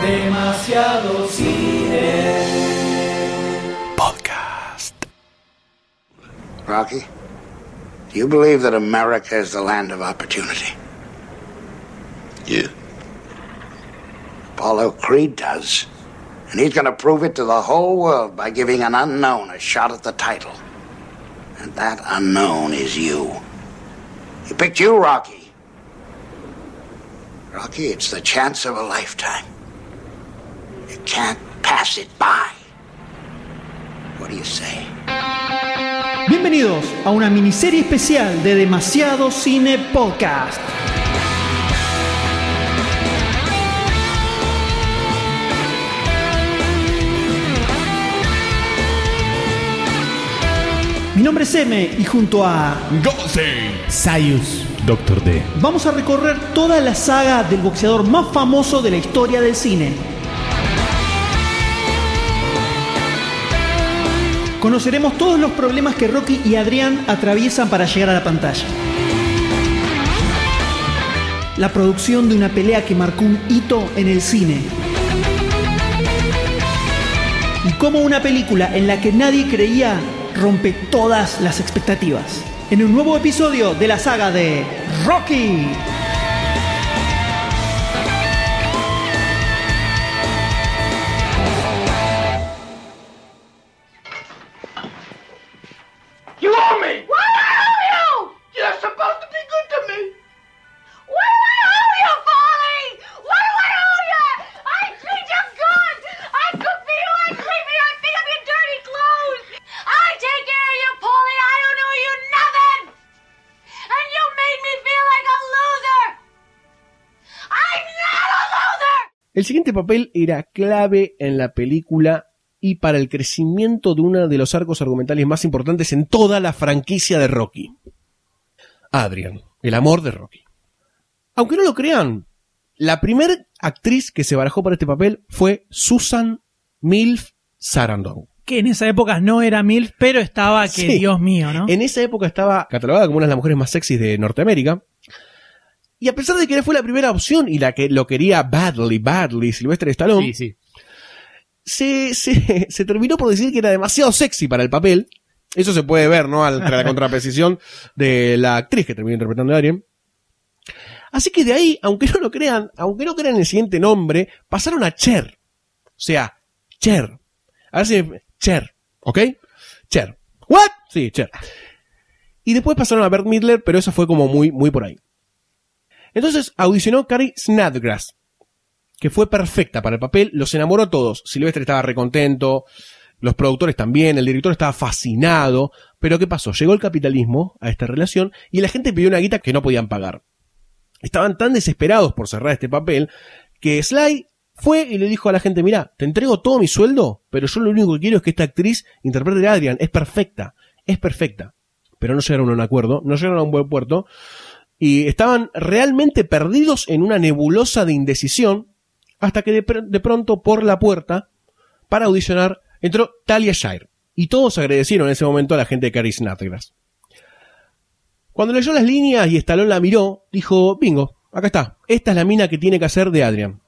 Demasiado cine. Podcast. Rocky, do you believe that America is the land of opportunity? Yeah. Apollo Creed does. And he's going to prove it to the whole world by giving an unknown a shot at the title. And that unknown is you. He picked you, Rocky. Rocky, it's the chance of a lifetime. You can't pass it by. What do you say? Bienvenidos a una miniserie especial de Demasiado Cine Podcast. Mi nombre es M y junto a Sayus. Doctor D. vamos a recorrer toda la saga del boxeador más famoso de la historia del cine. Conoceremos todos los problemas que Rocky y Adrián atraviesan para llegar a la pantalla. La producción de una pelea que marcó un hito en el cine. Y cómo una película en la que nadie creía rompe todas las expectativas. En un nuevo episodio de la saga de Rocky. El siguiente papel era clave en la película y para el crecimiento de uno de los arcos argumentales más importantes en toda la franquicia de Rocky. Adrian, el amor de Rocky. Aunque no lo crean, la primera actriz que se barajó para este papel fue Susan Milf Sarandon. que en esa época no era MILF, pero estaba que Sí. Dios mío, ¿no? En esa época estaba catalogada como una de las mujeres más sexys de Norteamérica. Y a pesar de que fue la primera opción y la que lo quería badly, badly, Sylvester Stallone, Sí, sí. se, se, se terminó por decir que era demasiado sexy para el papel. Eso se puede ver, ¿no? Al- la contraposición de la actriz que terminó interpretando a Adrien. Así que de ahí, aunque no lo crean, aunque no crean el siguiente nombre, pasaron a Cher. O sea, Cher. A ver si... Cher. ¿Ok? Cher. ¿What? Sí, Cher. Y después pasaron a Bert Midler, pero eso fue como muy, muy por ahí. Entonces audicionó Carrie Snodgrass, que fue perfecta para el papel, los enamoró todos. Silvestre estaba recontento, los productores también, el director estaba fascinado, pero ¿qué pasó? Llegó el capitalismo a esta relación y la gente pidió una guita que no podían pagar. Estaban tan desesperados por cerrar este papel que Sly fue y le dijo a la gente, mira, te entrego todo mi sueldo, pero yo lo único que quiero es que esta actriz interprete a Adrian, es perfecta, es perfecta. Pero no llegaron a un acuerdo, no llegaron a un buen puerto, y estaban realmente perdidos en una nebulosa de indecisión, hasta que de, pr- de pronto por la puerta, para audicionar, entró Talia Shire. Y todos agradecieron en ese momento a la gente de Carrie. Cuando leyó las líneas y Stallone la miró, dijo, bingo, acá está, esta es la mina que tiene que hacer de Adrian.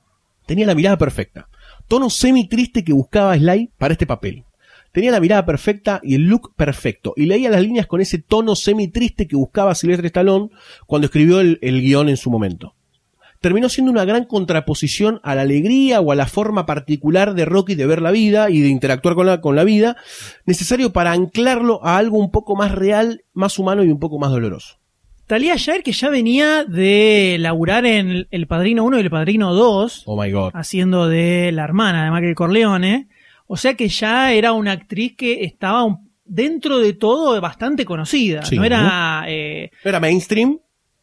Tenía la mirada perfecta. Tono semi triste que buscaba Sly para este papel. Tenía la mirada perfecta y el look perfecto. Y leía las líneas con ese tono semi triste que buscaba Sylvester Stallone cuando escribió el, el guion en su momento. Terminó siendo una gran contraposición a la alegría o a la forma particular de Rocky de ver la vida y de interactuar con la, con la vida, necesario para anclarlo a algo un poco más real, más humano y un poco más doloroso. Talía Shire, que ya venía de laburar en El Padrino 1 y El Padrino 2, Oh my god. haciendo de la hermana de Michael Corleone. O sea que ya era una actriz que estaba un- dentro de todo bastante conocida. Sí. No era. eh, era mainstream,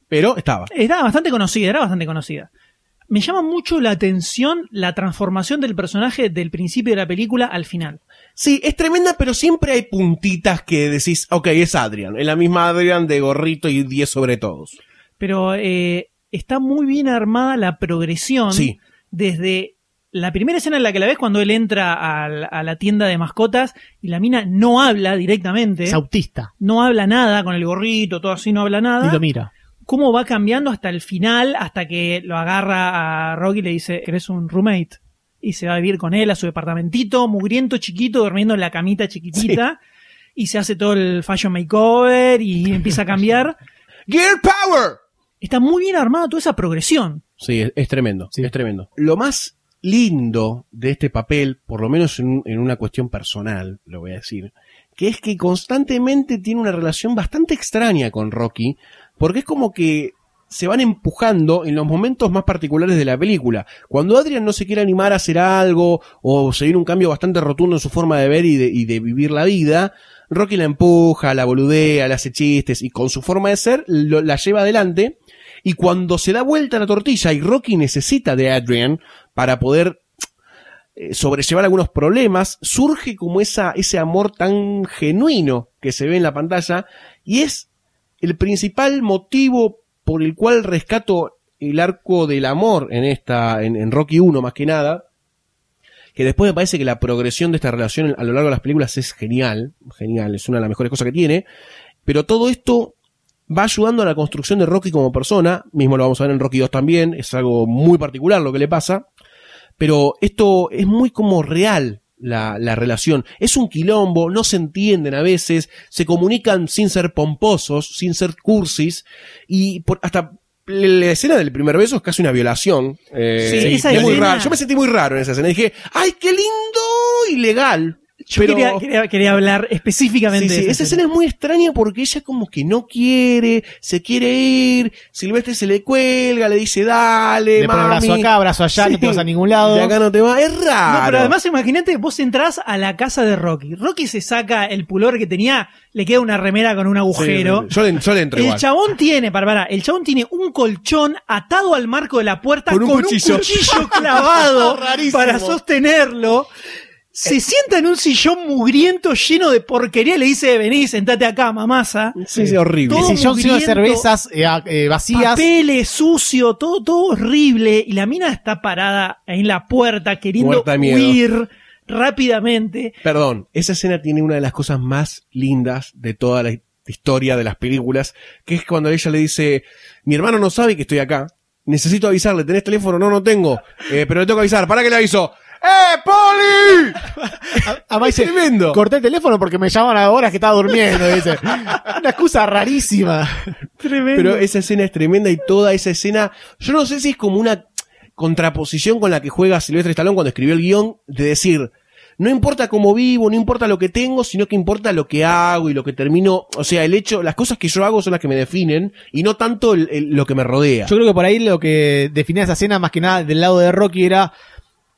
pero estaba. Era bastante conocida, era bastante conocida. Me llama mucho la atención la transformación del personaje del principio de la película al final. Sí, es tremenda, pero siempre hay puntitas que decís, ok, es Adrian. Es la misma Adrian de gorrito y 10 sobre todos. Pero eh, está muy bien armada la progresión Sí. desde la primera escena en la que la ves cuando él entra a, la tienda de mascotas y la mina no habla directamente, Es autista. no habla nada con el gorrito, todo así, no habla Y nada. lo mira. cómo va cambiando hasta el final, hasta que lo agarra a Rocky y le dice, ¿eres un roommate? Y se va a vivir con él a su departamentito, mugriento, chiquito, durmiendo en la camita chiquitita. Y se hace todo el fashion makeover y empieza a cambiar. ¡Gear Power! Está muy bien armada toda esa progresión. Sí, es, es tremendo, es tremendo. Lo más lindo de este papel, por lo menos en, una cuestión personal, lo voy a decir, que es que constantemente tiene una relación bastante extraña con Rocky, porque es como que se van empujando en los momentos más particulares de la película. Cuando Adrian no se quiere animar a hacer algo o seguir un cambio bastante rotundo en su forma de ver y de, vivir la vida, Rocky la empuja, la boludea, le hace chistes y con su forma de ser la lleva adelante. Y cuando se da vuelta la tortilla y Rocky necesita de Adrian para poder eh, sobrellevar algunos problemas, surge como esa, ese amor tan genuino que se ve en la pantalla y es el principal motivo por el cual rescato el arco del amor en esta, en, en Rocky 1 más que nada, que después me parece que la progresión de esta relación a lo largo de las películas es genial, genial, es una de las mejores cosas que tiene, pero todo esto va ayudando a la construcción de Rocky como persona, mismo lo vamos a ver en Rocky 2 también, es algo muy particular lo que le pasa, pero esto es muy como real la, la relación. Es un quilombo, no se entienden a veces, se comunican sin ser pomposos, sin ser cursis, y por, hasta la escena del primer beso es casi una violación. Eh, Sí, esa es muy raro. Yo me sentí muy raro en esa escena. Dije, ¡ay, qué lindo! Ilegal. Yo Pero- quería, quería- quería hablar específicamente Sí, sí, de esa escena es muy extraña porque ella como que no quiere, se quiere ir, Silvestre se le cuelga, le dice, dale, Le pone mami. brazo acá, brazo allá, no te vas a ningún lado. De acá no te va, es raro. No, pero además imagínate, vos entrás a la casa de Rocky. Rocky se saca el pulor que tenía, le queda una remera con un agujero. Yo, le, yo le El igual. chabón tiene, Bárbara, el chabón tiene un colchón atado al marco de la puerta Con con un un cuchillo. clavado para sostenerlo. Se sienta en un sillón mugriento lleno de porquería y le dice, vení, sentate acá, mamasa. Sí, sí, horrible. Todo El sillón lleno de cervezas eh, eh, vacías. Papeles, sucio, todo, todo horrible. Y la mina está parada en la puerta queriendo huir rápidamente. Perdón, esa escena tiene una de las cosas más lindas de toda la historia de las películas, que es cuando ella le dice, mi hermano no sabe que estoy acá, necesito avisarle, ¿tenés teléfono? No, no tengo, Eh, pero le tengo que avisar, ¿para qué le aviso? ¡Eh, Poli! Además dice, Tremendo. corté el teléfono porque me llaman ahora que estaba durmiendo. Dice. Una excusa rarísima. Tremendo. Pero esa escena es tremenda y toda esa escena, yo no sé si es como una contraposición con la que juega Silvestre Stallone cuando escribió el guion, de decir, no importa cómo vivo, no importa lo que tengo, sino que importa lo que hago y lo que termino, o sea, el hecho, las cosas que yo hago son las que me definen y no tanto el- el- lo que me rodea. Yo creo que por ahí lo que definía esa escena más que nada del lado de Rocky era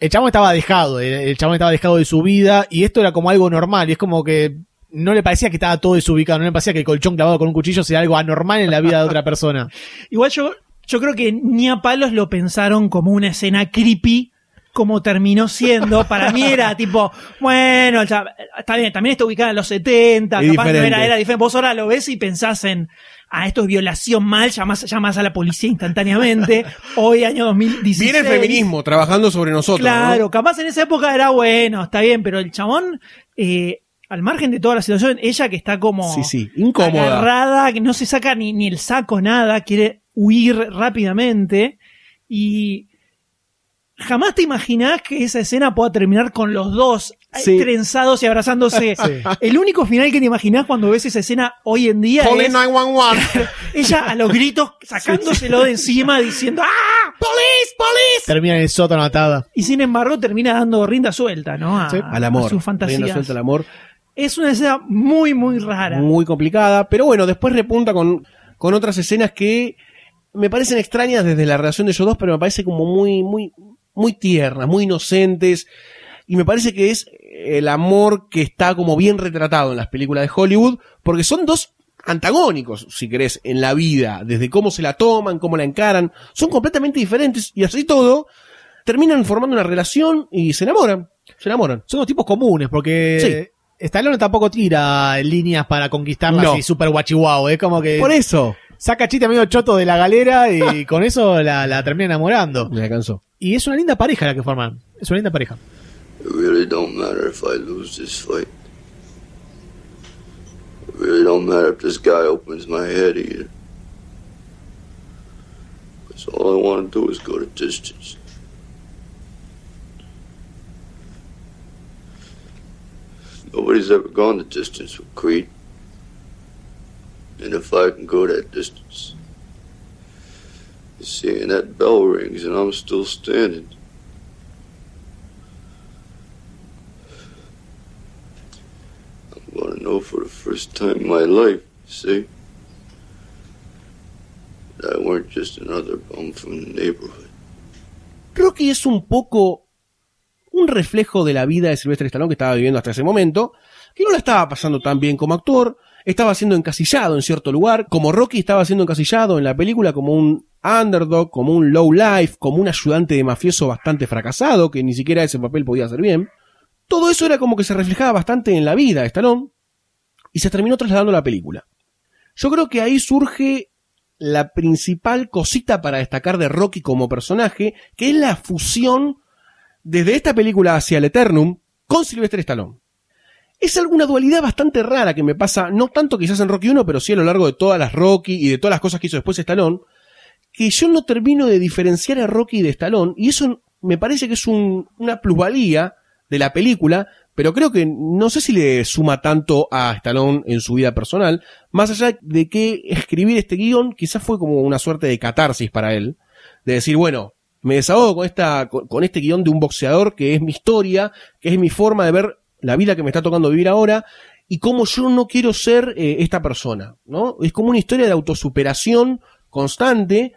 el chabón estaba dejado, el, chabón estaba dejado de su vida y esto era como algo normal y es como que no le parecía que estaba todo desubicado, no le parecía que el colchón clavado con un cuchillo sea algo anormal en la vida de otra persona. Igual yo, yo creo que ni a palos lo pensaron como una escena creepy, como terminó siendo. Para mí era tipo, bueno, ya, está bien, también está ubicada en los 70, Es capaz no diferente. era, era diferente. Vos ahora lo ves y pensás en, ah, esto es violación mal, llamás, llamás a la policía instantáneamente. Hoy, año 2016. Viene el feminismo trabajando sobre nosotros. Claro, ¿no? capaz en esa época era bueno, está bien, pero el chabón, eh, al margen de toda la situación, ella que está como Sí, sí, incómoda. agarrada, que no se saca ni, ni el saco, nada, quiere huir rápidamente y jamás te imaginás que esa escena pueda terminar con los dos Sí. trenzados y abrazándose. El único final que te imaginás cuando ves esa escena hoy en día Call es 911. ella a los gritos sacándoselo de encima diciendo ¡Ah! ¡Police! ¡Police! Termina en el sótano atada. Y sin embargo termina dando rinda suelta, ¿no? A, Sí. Al amor. a sus fantasías. Rienda suelta al amor. Es una escena muy, muy rara. muy complicada, pero bueno, después repunta con, con otras escenas que me parecen extrañas desde la relación de ellos dos, pero me parece como muy, muy, muy tiernas, muy inocentes, y me parece que es el amor que está como bien retratado en las películas de Hollywood, porque son dos antagónicos, si querés, en la vida, desde cómo se la toman, cómo la encaran, son completamente diferentes, y así todo, terminan formando una relación y se enamoran, se enamoran. Son dos tipos comunes porque Stallone tampoco tira líneas para conquistarla No. así super guachihuao. Es como que Por eso, saca chiste medio choto de la galera y con eso la, la termina enamorando. me alcanzó. Y es una linda pareja la que forman. Es una linda pareja. It really don't matter if I lose this fight. It really don't matter if this guy opens my head either. So all I want to do is go to distance. Nobody's ever gone the distance with Creed. And if I can go that distance, seeing that bell rings and I'm still standing. Gonna know for the first time in my life, see? I weren't just another bum from the neighborhood. Rocky es un poco un reflejo de la vida de Sylvester Stallone que estaba viviendo hasta ese momento, que no la estaba pasando tan bien como actor, estaba siendo encasillado en cierto lugar, como Rocky estaba siendo encasillado en la película como un underdog, como un low life, como un ayudante de mafioso bastante fracasado, que ni siquiera ese papel podía hacer bien. Todo eso era como que se reflejaba bastante en la vida de Stallone y se terminó trasladando a la película. Yo creo que ahí surge la principal cosita para destacar de Rocky como personaje, que es la fusión desde esta película hacia el Eternum con Sylvester Stallone. Es alguna dualidad bastante rara que me pasa, no tanto quizás en Rocky 1, pero sí a lo largo de todas las Rocky y de todas las cosas que hizo después Stallone, que yo no termino de diferenciar a Rocky de Stallone, y eso me parece que es un- una plusvalía de la película, pero creo que no sé si le suma tanto a Stallone en su vida personal, más allá de que escribir este guion quizás fue como una suerte de catarsis para él, de decir, bueno, me desahogo con, esta, con, este guion de un boxeador que es mi historia, que es mi forma de ver la vida que me está tocando vivir ahora, y cómo yo no quiero ser eh, esta persona, ¿no? Es como una historia de autosuperación constante,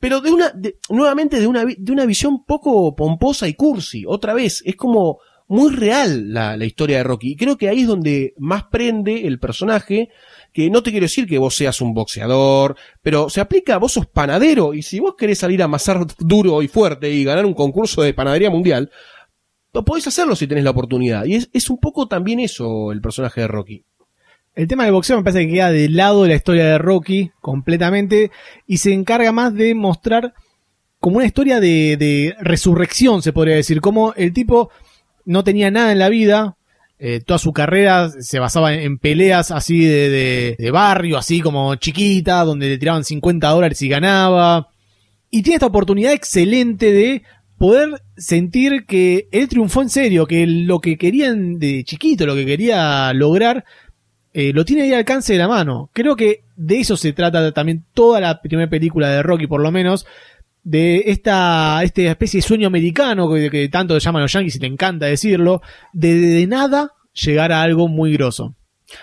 pero de una, de- nuevamente de una, de una visión poco pomposa y cursi. Otra vez, es como muy real la, la historia de Rocky. Y creo que ahí es donde más prende el personaje, que no te quiero decir que vos seas un boxeador, pero se aplica, vos sos panadero, y si vos querés salir a amasar duro y fuerte y ganar un concurso de panadería mundial, lo podés hacerlo si tenés la oportunidad. Y es, es un poco también eso el personaje de Rocky. El tema del boxeo me parece que queda del lado de la historia de Rocky completamente y se encarga más de mostrar como una historia de, de resurrección, se podría decir, como el tipo no tenía nada en la vida, eh, toda su carrera se basaba en, en peleas así de, de- de barrio, así como chiquita, donde le tiraban 50 dólares y ganaba, y tiene esta oportunidad excelente de poder sentir que él triunfó en serio, que lo que querían de chiquito, lo que quería lograr, eh, lo tiene ahí al alcance de la mano. Creo que de eso se trata también toda la primera película de Rocky, por lo menos, de esta, esta especie de sueño americano que, que tanto llaman los yankees y te encanta decirlo, de, de nada llegar a algo muy grosso.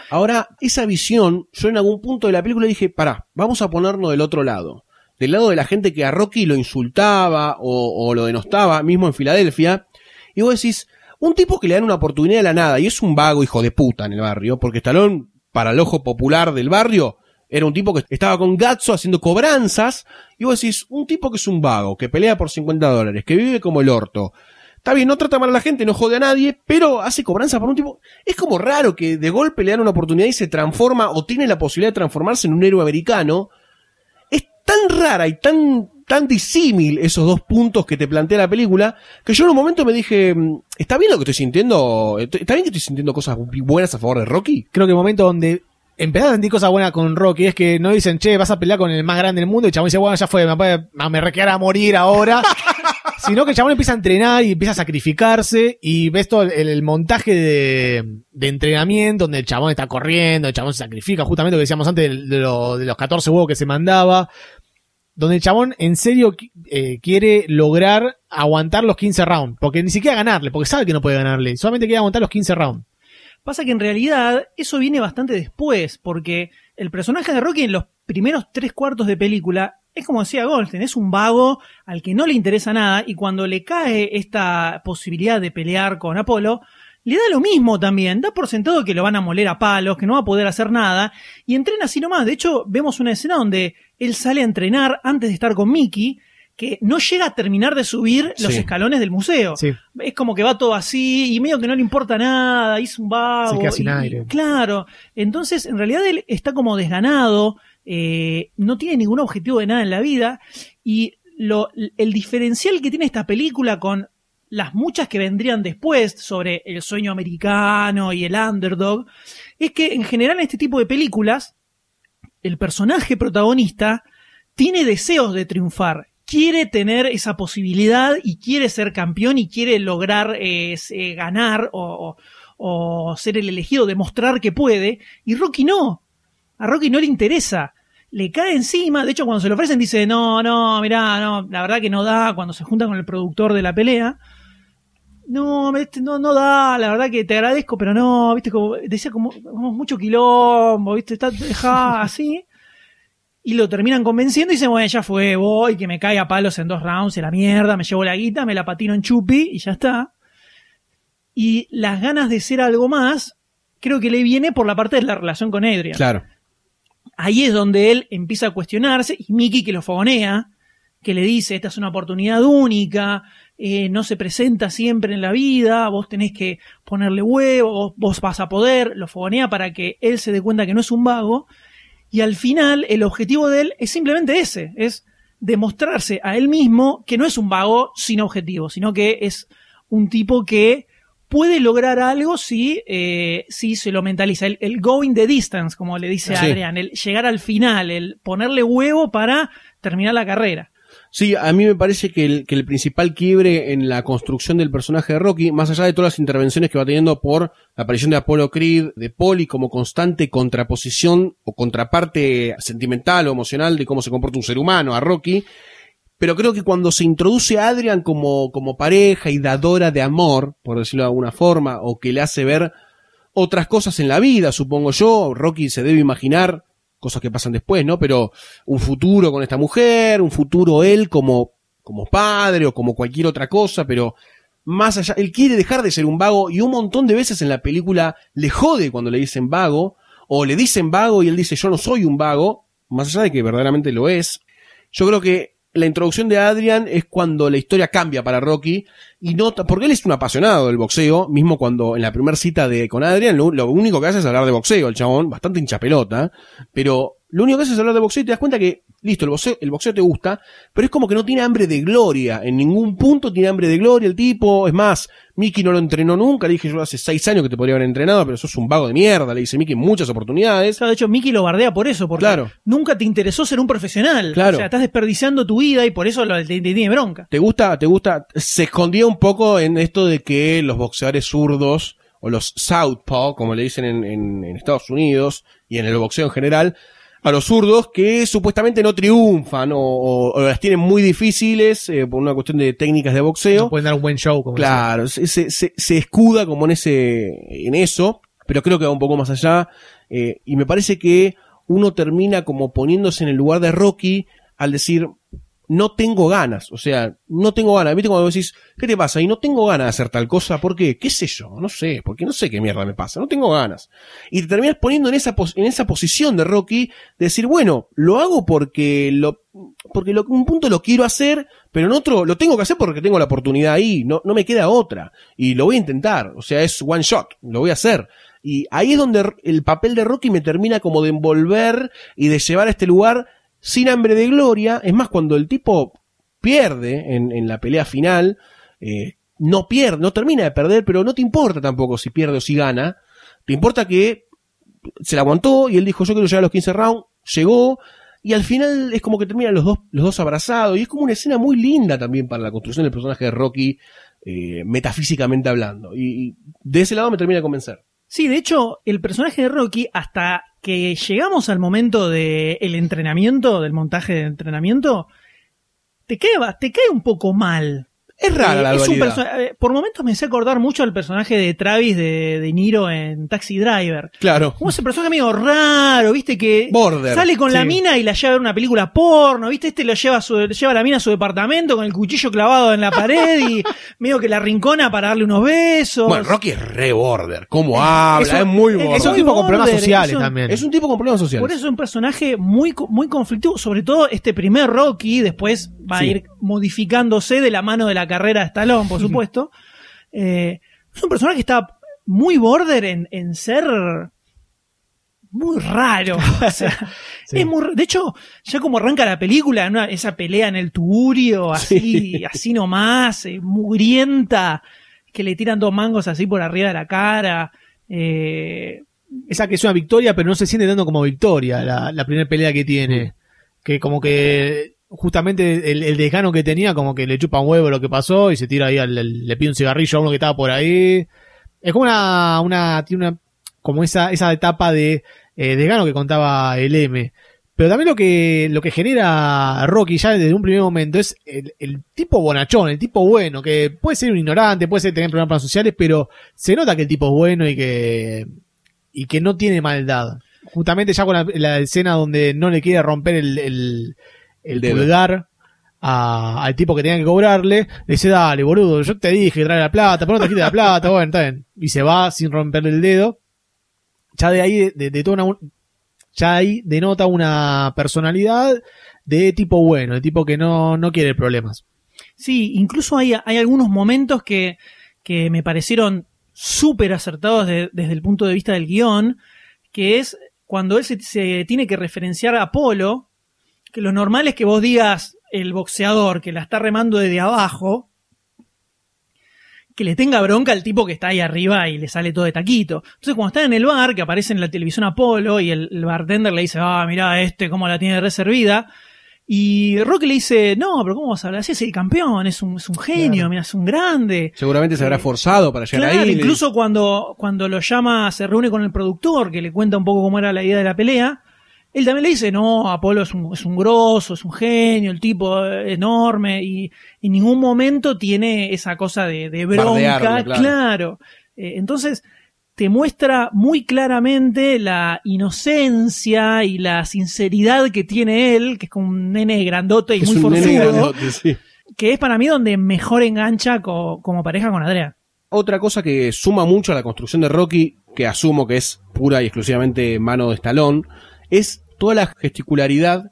Ahora, esa visión, yo en algún punto de la película dije, pará, vamos a ponernos del otro lado. Del lado de la gente que a Rocky lo insultaba o, o lo denostaba, mismo en Filadelfia. Y vos decís, un tipo que le dan una oportunidad de la nada y es un vago hijo de puta en el barrio, porque Stallone, para el ojo popular del barrio, era un tipo que estaba con Gatso haciendo cobranzas. Y vos decís, un tipo que es un vago, que pelea por 50 dólares, que vive como el orto. Está bien, no trata mal a la gente, no jode a nadie, pero hace cobranza por un tipo. Es como raro que de golpe le dan una oportunidad y se transforma o tiene la posibilidad de transformarse en un héroe americano. Tan rara y tan, tan disímil esos dos puntos que te plantea la película que yo en un momento me dije, mm, ¿está bien lo que estoy sintiendo? ¿Está bien que estoy sintiendo cosas buenas a favor de Rocky? Creo que el momento donde empezás a sentir cosas buenas con Rocky es que no dicen, che, vas a pelear con el más grande del mundo y el chabón dice, bueno, ya fue, me, puede- me a morir ahora. sino que el chabón empieza a entrenar y empieza a sacrificarse y ves todo el, el montaje de, de entrenamiento donde el chabón está corriendo, el chabón se sacrifica, justamente lo que decíamos antes de, de lo- de los 14 huevos que se mandaba, donde el chabón en serio eh, quiere lograr aguantar los 15 rounds, porque ni siquiera ganarle, porque sabe que no puede ganarle, solamente quiere aguantar los 15 rounds. Pasa que en realidad eso viene bastante después, porque el personaje de Rocky en los primeros tres cuartos de película es como decía Goldstein, es un vago al que no le interesa nada y cuando le cae esta posibilidad de pelear con Apolo, le da lo mismo también, da por sentado que lo van a moler a palos, que no va a poder hacer nada y entrena así nomás. De hecho, vemos una escena donde él sale a entrenar antes de estar con Mickey, que no llega a terminar de subir los Sí. escalones del museo. Sí. Es como que va todo así y medio que no le importa nada, hizo un vago. Se queda sin y- aire. Claro, entonces en realidad él está como desganado, eh, no tiene ningún objetivo de nada en la vida y lo, el diferencial que tiene esta película con las muchas que vendrían después sobre el sueño americano y el underdog es que en general en este tipo de películas el personaje protagonista tiene deseos de triunfar, quiere tener esa posibilidad y quiere ser campeón y quiere lograr eh, eh, ganar o ser el elegido, demostrar que puede, y Rocky no. A Rocky no le interesa. Le cae encima, de hecho cuando se lo ofrecen dice, no, no, mirá, no, la verdad que no da cuando se junta con el productor de la pelea. No, no, no da, la verdad que te agradezco, pero no, viste, como, decía como, como mucho quilombo, viste, está, deja así. Y lo terminan convenciendo y dicen, bueno, ya fue, voy, que me caiga a palos en dos rounds, y la mierda, me llevo la guita, me la patino en chupi y ya está. Y las ganas de ser algo más, creo que le viene por la parte de la relación con Adrian Claro. ahí es donde él empieza a cuestionarse y Mickey que lo fogonea, que le dice, esta es una oportunidad única, eh, no se presenta siempre en la vida, vos tenés que ponerle huevo, vos, vos vas a poder, lo fogonea para que él se dé cuenta que no es un vago, y al final el objetivo de él es simplemente ese, es demostrarse a él mismo que no es un vago sin objetivo, sino que es un tipo que puede lograr algo si, eh, si se lo mentaliza. El, el going the distance, como le dice Sí. Adrián, el llegar al final, el ponerle huevo para terminar la carrera. Sí, a mí me parece que el, que el principal quiebre en la construcción del personaje de Rocky, más allá de todas las intervenciones que va teniendo por la aparición de Apollo Creed, de Polly como constante contraposición o contraparte sentimental o emocional de cómo se comporta un ser humano a Rocky, pero creo que cuando se introduce a Adrian como, como pareja y dadora de amor, por decirlo de alguna forma, o que le hace ver otras cosas en la vida, supongo yo, Rocky se debe imaginar cosas que pasan después, ¿no? Pero un futuro con esta mujer, un futuro él como, como padre o como cualquier otra cosa, pero más allá, él quiere dejar de ser un vago y un montón de veces en la película le jode cuando le dicen vago, o le dicen vago y él dice yo no soy un vago, más allá de que verdaderamente lo es. Yo creo que la introducción de Adrian es cuando la historia cambia para Rocky y nota, porque él es un apasionado del boxeo, mismo cuando en la primera cita de con Adrian lo, único que hace es hablar de boxeo, el chabón, bastante hincha pelota, pero lo único que hace es hablar de boxeo y te das cuenta que, listo, el boxeo, el boxeo te gusta, pero es como que no tiene hambre de gloria, en ningún punto tiene hambre de gloria el tipo, es más, Mickey no lo entrenó nunca, le dije yo hace seis años que te podría haber entrenado, pero sos un vago de mierda, le dice Mickey muchas oportunidades. Claro, de hecho, Mickey lo bardea por eso, porque Claro. nunca te interesó ser un profesional. Claro. O sea, estás desperdiciando tu vida y por eso lo, te, te tiene bronca. ¿Te gusta? ¿Te gusta? Se escondía un poco en esto de que los boxeadores zurdos, o los southpaw, como le dicen en, en- en Estados Unidos, y en el boxeo en general, a los zurdos que supuestamente no triunfan o, o- o las tienen muy difíciles eh, por una cuestión de técnicas de boxeo. No pueden dar un buen show. Como Claro, se, se, se- se escuda como en ese, en eso, pero creo que va un poco más allá, eh, y me parece que uno termina como poniéndose en el lugar de Rocky al decir, no tengo ganas, o sea, no tengo ganas, viste cuando decís, ¿qué te pasa? Y no tengo ganas de hacer tal cosa, ¿por qué? ¿Qué sé yo? No sé, porque no sé qué mierda me pasa, no tengo ganas. Y te terminas poniendo en esa, en esa posición de Rocky, de decir, bueno, lo hago porque lo, porque un punto lo quiero hacer, pero en otro lo tengo que hacer porque tengo la oportunidad ahí, no, no me queda otra. Y lo voy a intentar, o sea, es one shot, lo voy a hacer. Y ahí es donde el papel de Rocky me termina como de envolver y de llevar a este lugar sin hambre de gloria. Es más, cuando el tipo pierde en, la pelea final, eh, no pierde, no termina de perder, pero no te importa tampoco si pierde o si gana. Te importa que se la aguantó y él dijo yo quiero llegar a los 15 rounds, llegó y al final es como que terminan los dos, los dos abrazados y es como una escena muy linda también para la construcción del personaje de Rocky eh, metafísicamente hablando y, y de ese lado me termina de convencer. Sí, de hecho, el personaje de Rocky, hasta que llegamos al momento del entrenamiento, del montaje de entrenamiento, te cae, te cae un poco mal. Es rara Eh, la es un eh, Por momentos me hace acordar mucho al personaje de Travis de, de Niro en Taxi Driver. Claro. Como ese personaje medio raro, viste, que Border, sale con la mina y la lleva a ver una película porno, viste, este lo lleva a su, lleva a la mina a su departamento con el cuchillo clavado en la pared y medio que la rincona para darle unos besos. Bueno, Rocky es re border, cómo habla, es, muy es- border. Es un tipo con problemas border, sociales es un- también. Es un tipo con problemas sociales. Por eso es un personaje muy, muy conflictivo, sobre todo este primer Rocky, después va Sí. a ir modificándose de la mano de la carrera de Stallone, por supuesto. Eh, es un personaje que está muy border en, en ser muy raro. O sea, Sí. es muy, r- de hecho, ya como arranca la película, ¿no? esa pelea en el tugurio, así, Sí. así nomás, eh, mugrienta, que le tiran dos mangos así por arriba de la cara. Eh, Esa que es una victoria, pero no se siente tanto como victoria la, la primera pelea que tiene. que como que justamente el, el desgano que tenía, como que le chupa un huevo lo que pasó y se tira ahí, al- le pide un cigarrillo a uno que estaba por ahí. Es como una, una, tiene una, como esa, esa etapa de eh, desgano que contaba el M. Pero también lo que, lo que genera Rocky ya desde un primer momento es el, tipo bonachón, el tipo bueno, que puede ser un ignorante, puede ser tener problemas sociales, pero se nota que el tipo es bueno y que, y que no tiene maldad. Justamente ya con la, escena donde no le quiere romper el, el Dedo. pulgar a- al tipo que tenía que cobrarle, le dice, dale, boludo, yo te dije que trae la plata, pero no te quites la plata, bueno, está bien. Y se va sin romperle el dedo. Ya de ahí, de, de toda una- ya ahí denota una personalidad de tipo bueno, de tipo que no, no quiere problemas. Sí, incluso hay, hay algunos momentos que, que me parecieron súper acertados de- desde el punto de vista del guion, que es cuando él se, se tiene que referenciar a Apolo, que lo normal es que vos digas el boxeador que la está remando desde abajo, que le tenga bronca al tipo que está ahí arriba y le sale todo de taquito. Entonces cuando está en el bar, que aparece en la televisión Apolo y el, el bartender le dice, ah, mirá este, cómo la tiene reservida, y Rocky le dice, no, pero ¿cómo vas a hablar así? Es el campeón, es un, es un genio, mira, es un grande. Seguramente se habrá forzado para llegar Claro, ahí. le- incluso cuando, cuando lo llama, se reúne con el productor, que le cuenta un poco cómo era la idea de la pelea, él también le dice, no, Apolo es un, es un grosso, es un genio, el tipo es enorme, y en ningún momento tiene esa cosa de, de bronca, Bardearlo, claro. claro. Eh, entonces, te muestra muy claramente la inocencia y la sinceridad que tiene él, que es como un nene grandote y es muy forzudo, grandote, sí. que es para mí donde mejor engancha co- como pareja con Andrea. Otra cosa que suma mucho a la construcción de Rocky, que asumo que es pura y exclusivamente mano de estalón, es toda la gesticularidad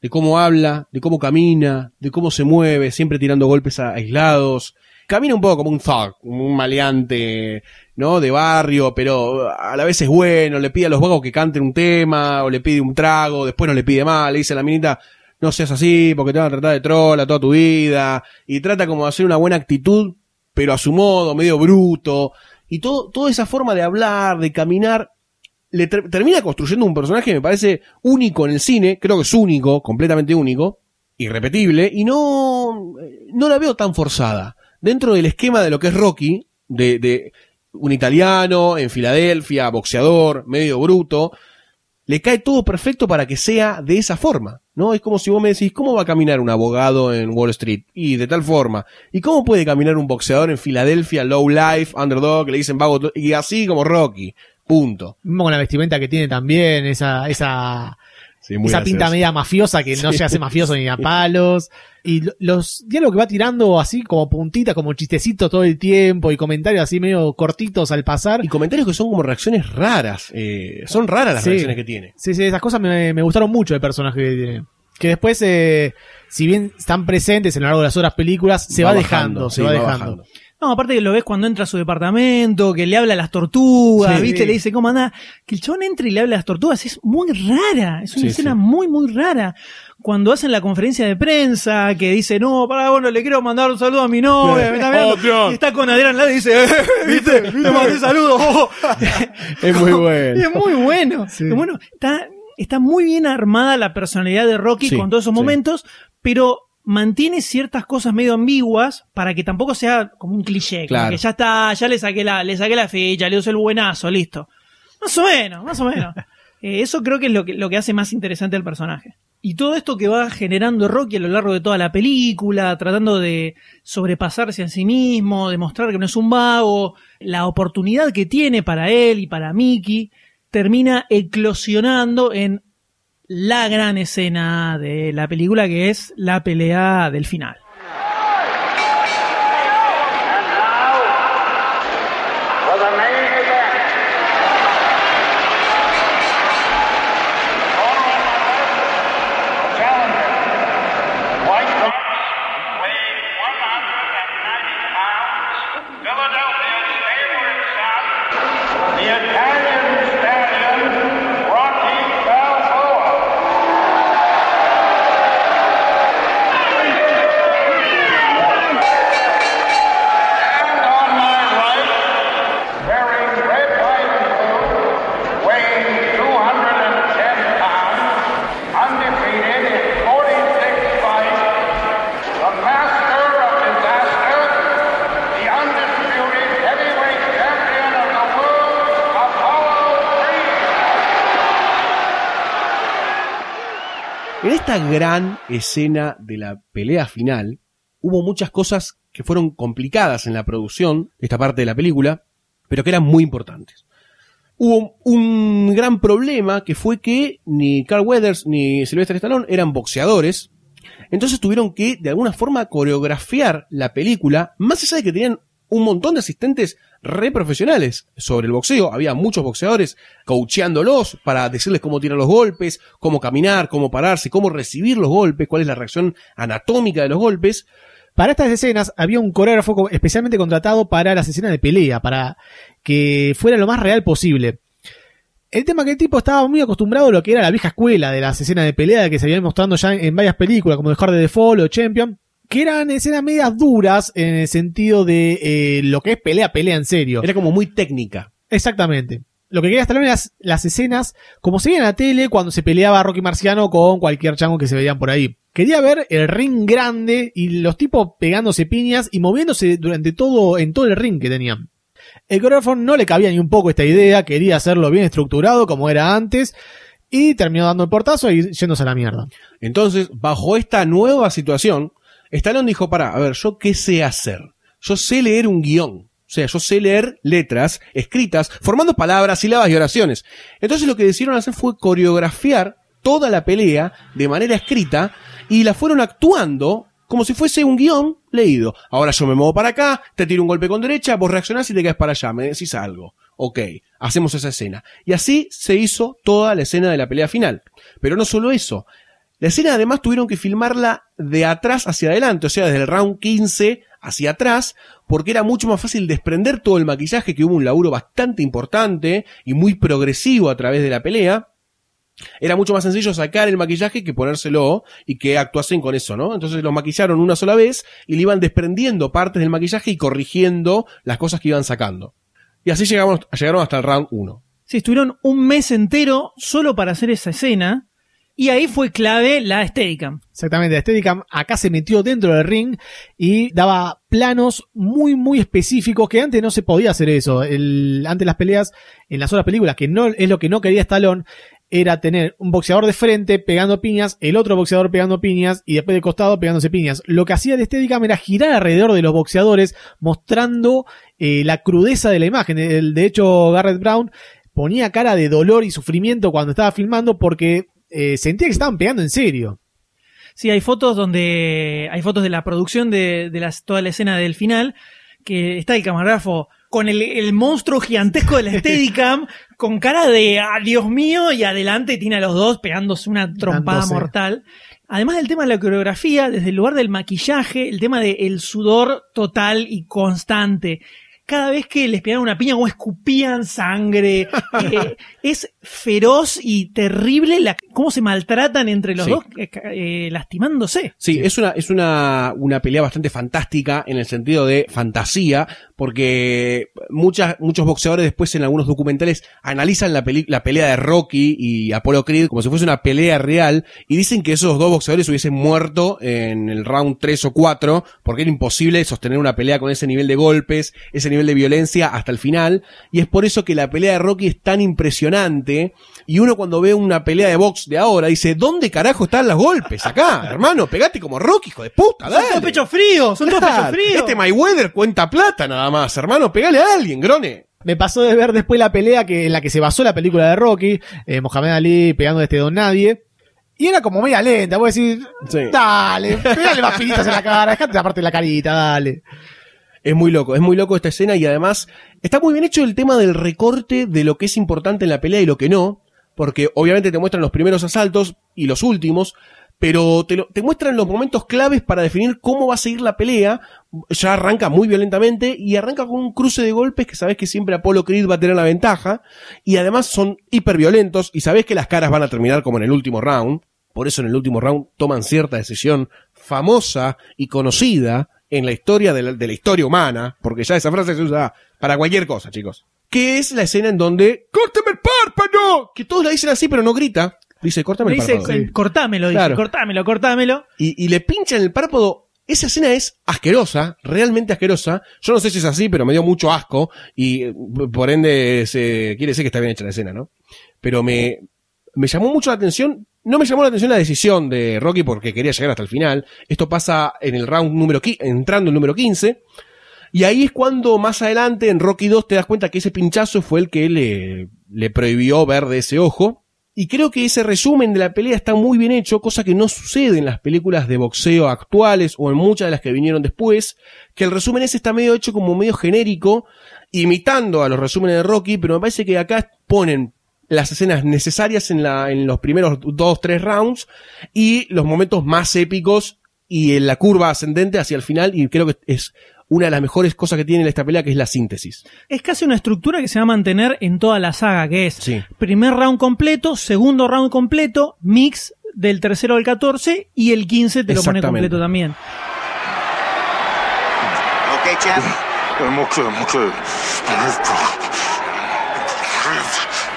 de cómo habla, de cómo camina, de cómo se mueve, siempre tirando golpes aislados. Camina un poco como un thug, un maleante, ¿no? De barrio, pero a la vez es bueno, le pide a los vagos que canten un tema, o le pide un trago, después no le pide más, le dice a la minita, no seas así, porque te van a tratar de trola toda tu vida, y trata como de hacer una buena actitud, pero a su modo, medio bruto, y todo, toda esa forma de hablar, de caminar, le ter- termina construyendo un personaje que me parece único en el cine, creo que es único, completamente único, irrepetible, y no, no la veo tan forzada. Dentro del esquema de lo que es Rocky, de, de un italiano en Filadelfia, boxeador, medio bruto, le cae todo perfecto para que sea de esa forma, ¿no? Es como si vos me decís, ¿cómo va a caminar un abogado en Wall Street? Y de tal forma. ¿Y cómo puede caminar un boxeador en Filadelfia, low life, underdog, que le dicen vago, y así como Rocky? Punto. Mismo con la vestimenta que tiene también, esa, esa, Sí, esa gracioso. pinta media mafiosa que no se hace mafioso ni a palos. Y lo- los diálogos que va tirando así como puntitas, como chistecitos todo el tiempo y comentarios así medio cortitos al pasar. Y comentarios que son como reacciones raras. eh, son raras las Sí. reacciones que tiene. Sí, sí, esas cosas me, me gustaron mucho del personaje que tiene. Que después, eh, si bien están presentes a lo largo de las otras películas, se va, dejando, se va, va dejando. bajando. No, aparte que lo ves cuando entra a su departamento, que le habla a las tortugas, Sí. ¿viste? Le dice, ¿cómo anda? Que el chabón entra y le habla a las tortugas, es muy rara, es una Sí, escena muy, muy rara. Cuando hacen la conferencia de prensa, que dice, no, para, bueno, le quiero mandar un saludo a mi novia, me está mirando", Oh, y está con Adrián al lado y dice, ¿viste? Le mandé saludos. oh". Es muy bueno. Y es muy bueno. Bueno, está, está muy bien armada la personalidad de Rocky con todos esos momentos, pero mantiene ciertas cosas medio ambiguas para que tampoco sea como un cliché. como Claro. que ya está, ya le saqué la, le saqué la ficha, le usé el buenazo, listo. Más o menos, más o menos. Eh, eso creo que es lo que, lo que hace más interesante al personaje. Y todo esto que va generando Rocky a lo largo de toda la película, tratando de sobrepasarse a sí mismo, demostrar que no es un vago, la oportunidad que tiene para él y para Mickey, termina eclosionando en la gran escena de la película que es la pelea del final. Esta gran escena de la pelea final, hubo muchas cosas que fueron complicadas en la producción de esta parte de la película, pero que eran muy importantes. Hubo un gran problema que fue que ni Carl Weathers ni Sylvester Stallone eran boxeadores, entonces tuvieron que de alguna forma coreografiar la película, más allá de que tenían un montón de asistentes re profesionales sobre el boxeo. Había muchos boxeadores coacheándolos para decirles cómo tirar los golpes, cómo caminar, cómo pararse, cómo recibir los golpes, cuál es la reacción anatómica de los golpes. Para estas escenas había un coreógrafo co- especialmente contratado para las escenas de pelea, para que fuera lo más real posible. El tema que el tipo estaba muy acostumbrado a lo que era la vieja escuela de las escenas de pelea que se habían mostrando ya en varias películas, como The Hard de Fall o Champion, que eran escenas medias duras en el sentido de eh, lo que es pelea, pelea en serio. Era como muy técnica. Exactamente. Lo que quería Stallone eran las, las escenas como se veía en la tele cuando se peleaba Rocky Marciano con cualquier chango que se veían por ahí. Quería ver el ring grande y los tipos pegándose piñas y moviéndose durante todo, en todo el ring que tenían. El coreógrafo no le cabía ni un poco esta idea, quería hacerlo bien estructurado como era antes y terminó dando el portazo y yéndose a la mierda. Entonces, bajo esta nueva situación, Stallone dijo, para, a ver, ¿yo qué sé hacer? Yo sé leer un guion. O sea, yo sé leer letras escritas, formando palabras, sílabas y oraciones. Entonces lo que decidieron hacer fue coreografiar toda la pelea de manera escrita y la fueron actuando como si fuese un guion leído. Ahora yo me muevo para acá, te tiro un golpe con derecha, vos reaccionás y te caes para allá, me decís algo. Ok, hacemos esa escena. Y así se hizo toda la escena de la pelea final. Pero no solo eso. La escena además tuvieron que filmarla de atrás hacia adelante, o sea, desde el round 15 hacia atrás, porque era mucho más fácil desprender todo el maquillaje, que hubo un laburo bastante importante y muy progresivo a través de la pelea. Era mucho más sencillo sacar el maquillaje que ponérselo y que actuasen con eso, ¿no? Entonces lo maquillaron una sola vez y le iban desprendiendo partes del maquillaje y corrigiendo las cosas que iban sacando. Y así llegamos, llegaron hasta el round 1. Sí, estuvieron un mes entero solo para hacer esa escena. Y ahí fue clave la Steadicam. Exactamente, la Steadicam acá se metió dentro del ring y daba planos muy, muy específicos que antes no se podía hacer eso. El, antes las peleas, en las otras películas, que no es lo que no quería Stallone, era tener un boxeador de frente pegando piñas, el otro boxeador pegando piñas y después de costado pegándose piñas. Lo que hacía el Steadicam era girar alrededor de los boxeadores mostrando eh, la crudeza de la imagen. El- de hecho, Garrett Brown ponía cara de dolor y sufrimiento cuando estaba filmando porque eh, sentía que estaban pegando en serio. Sí, hay fotos donde hay fotos de la producción de, de las, toda la escena del final, que está el camarógrafo con el, el monstruo gigantesco de la Steadicam, con cara de ¡ah, Dios mío! y adelante tiene a los dos pegándose una trompada Dándose. mortal. Además del tema de la coreografía, desde el lugar del maquillaje, el tema del sudor total y constante. Cada vez que les pegaban una piña, como escupían sangre. Eh, es feroz y terrible la, cómo se maltratan entre los Sí. dos, eh, eh, lastimándose. Sí, es una, es una, una pelea bastante fantástica en el sentido de fantasía, porque muchas, muchos boxeadores después en algunos documentales analizan la, peli- la pelea de Rocky y Apollo Creed como si fuese una pelea real y dicen que esos dos boxeadores hubiesen muerto en el round 3 o 4 porque era imposible sostener una pelea con ese nivel de golpes, ese nivel de violencia hasta el final y es por eso que la pelea de Rocky es tan impresionante y uno cuando ve una pelea de box de ahora dice, ¿dónde carajo están los golpes acá? Hermano, pegate como Rocky, hijo de puta, Son todos dale. pechos fríos, son todos pechos fríos. Este Mayweather cuenta plata nada más, hermano, pegale a alguien, grone. Me pasó de ver después la pelea que, en la que se basó la película de Rocky, eh, Mohamed Ali pegando a este don nadie. Y era como media lenta, voy a decir, Sí. dale, pegale más pinitas en la cara, dejate la parte de la carita, dale. Es muy loco, es muy loco esta escena y además está muy bien hecho el tema del recorte de lo que es importante en la pelea y lo que no, porque obviamente te muestran los primeros asaltos y los últimos, pero te, muestran los momentos claves para definir cómo va a seguir la pelea. Ya arranca muy violentamente y arranca con un cruce de golpes que sabes que siempre Apollo Creed va a tener la ventaja y además son hiper violentos y sabes que las caras van a terminar como en el último round. Por eso en el último round toman cierta decisión famosa y conocida en la historia de la historia humana, porque ya esa frase se usa para cualquier cosa, chicos. Que es la escena en donde ¡Córtame el párpado! Que todos la dicen así, pero no grita. Dice, córtame Me el dice, párpado. eh, cortámelo, dice, Claro. cortámelo, cortámelo. Y, y le pinchan el párpado. Esa escena es asquerosa, realmente asquerosa. Yo no sé si es así, pero me dio mucho asco. Y eh, por ende se quiere decir que está bien hecha la escena, ¿no? Pero me, me llamó mucho la atención No me llamó la atención la decisión de Rocky porque quería llegar hasta el final. Esto pasa en el round número 15, entrando el número 15. Y ahí es cuando más adelante en Rocky 2 te das cuenta que ese pinchazo fue el que le, le prohibió ver de ese ojo. Y creo que ese resumen de la pelea está muy bien hecho, cosa que no sucede en las películas de boxeo actuales o en muchas de las que vinieron después, que el resumen ese está medio hecho como medio genérico, imitando a los resúmenes de Rocky, pero me parece que acá ponen las escenas necesarias en, la, en los primeros dos, tres rounds y los momentos más épicos y en la curva ascendente hacia el final y creo que es una de las mejores cosas que tiene esta pelea que es la síntesis. Es casi una estructura que se va a mantener en toda la saga, que es Sí. primer round completo, segundo round completo, mix del tercero al 14 y el 15 te lo pone completo también. Okay, champ? I'm okay, I'm okay.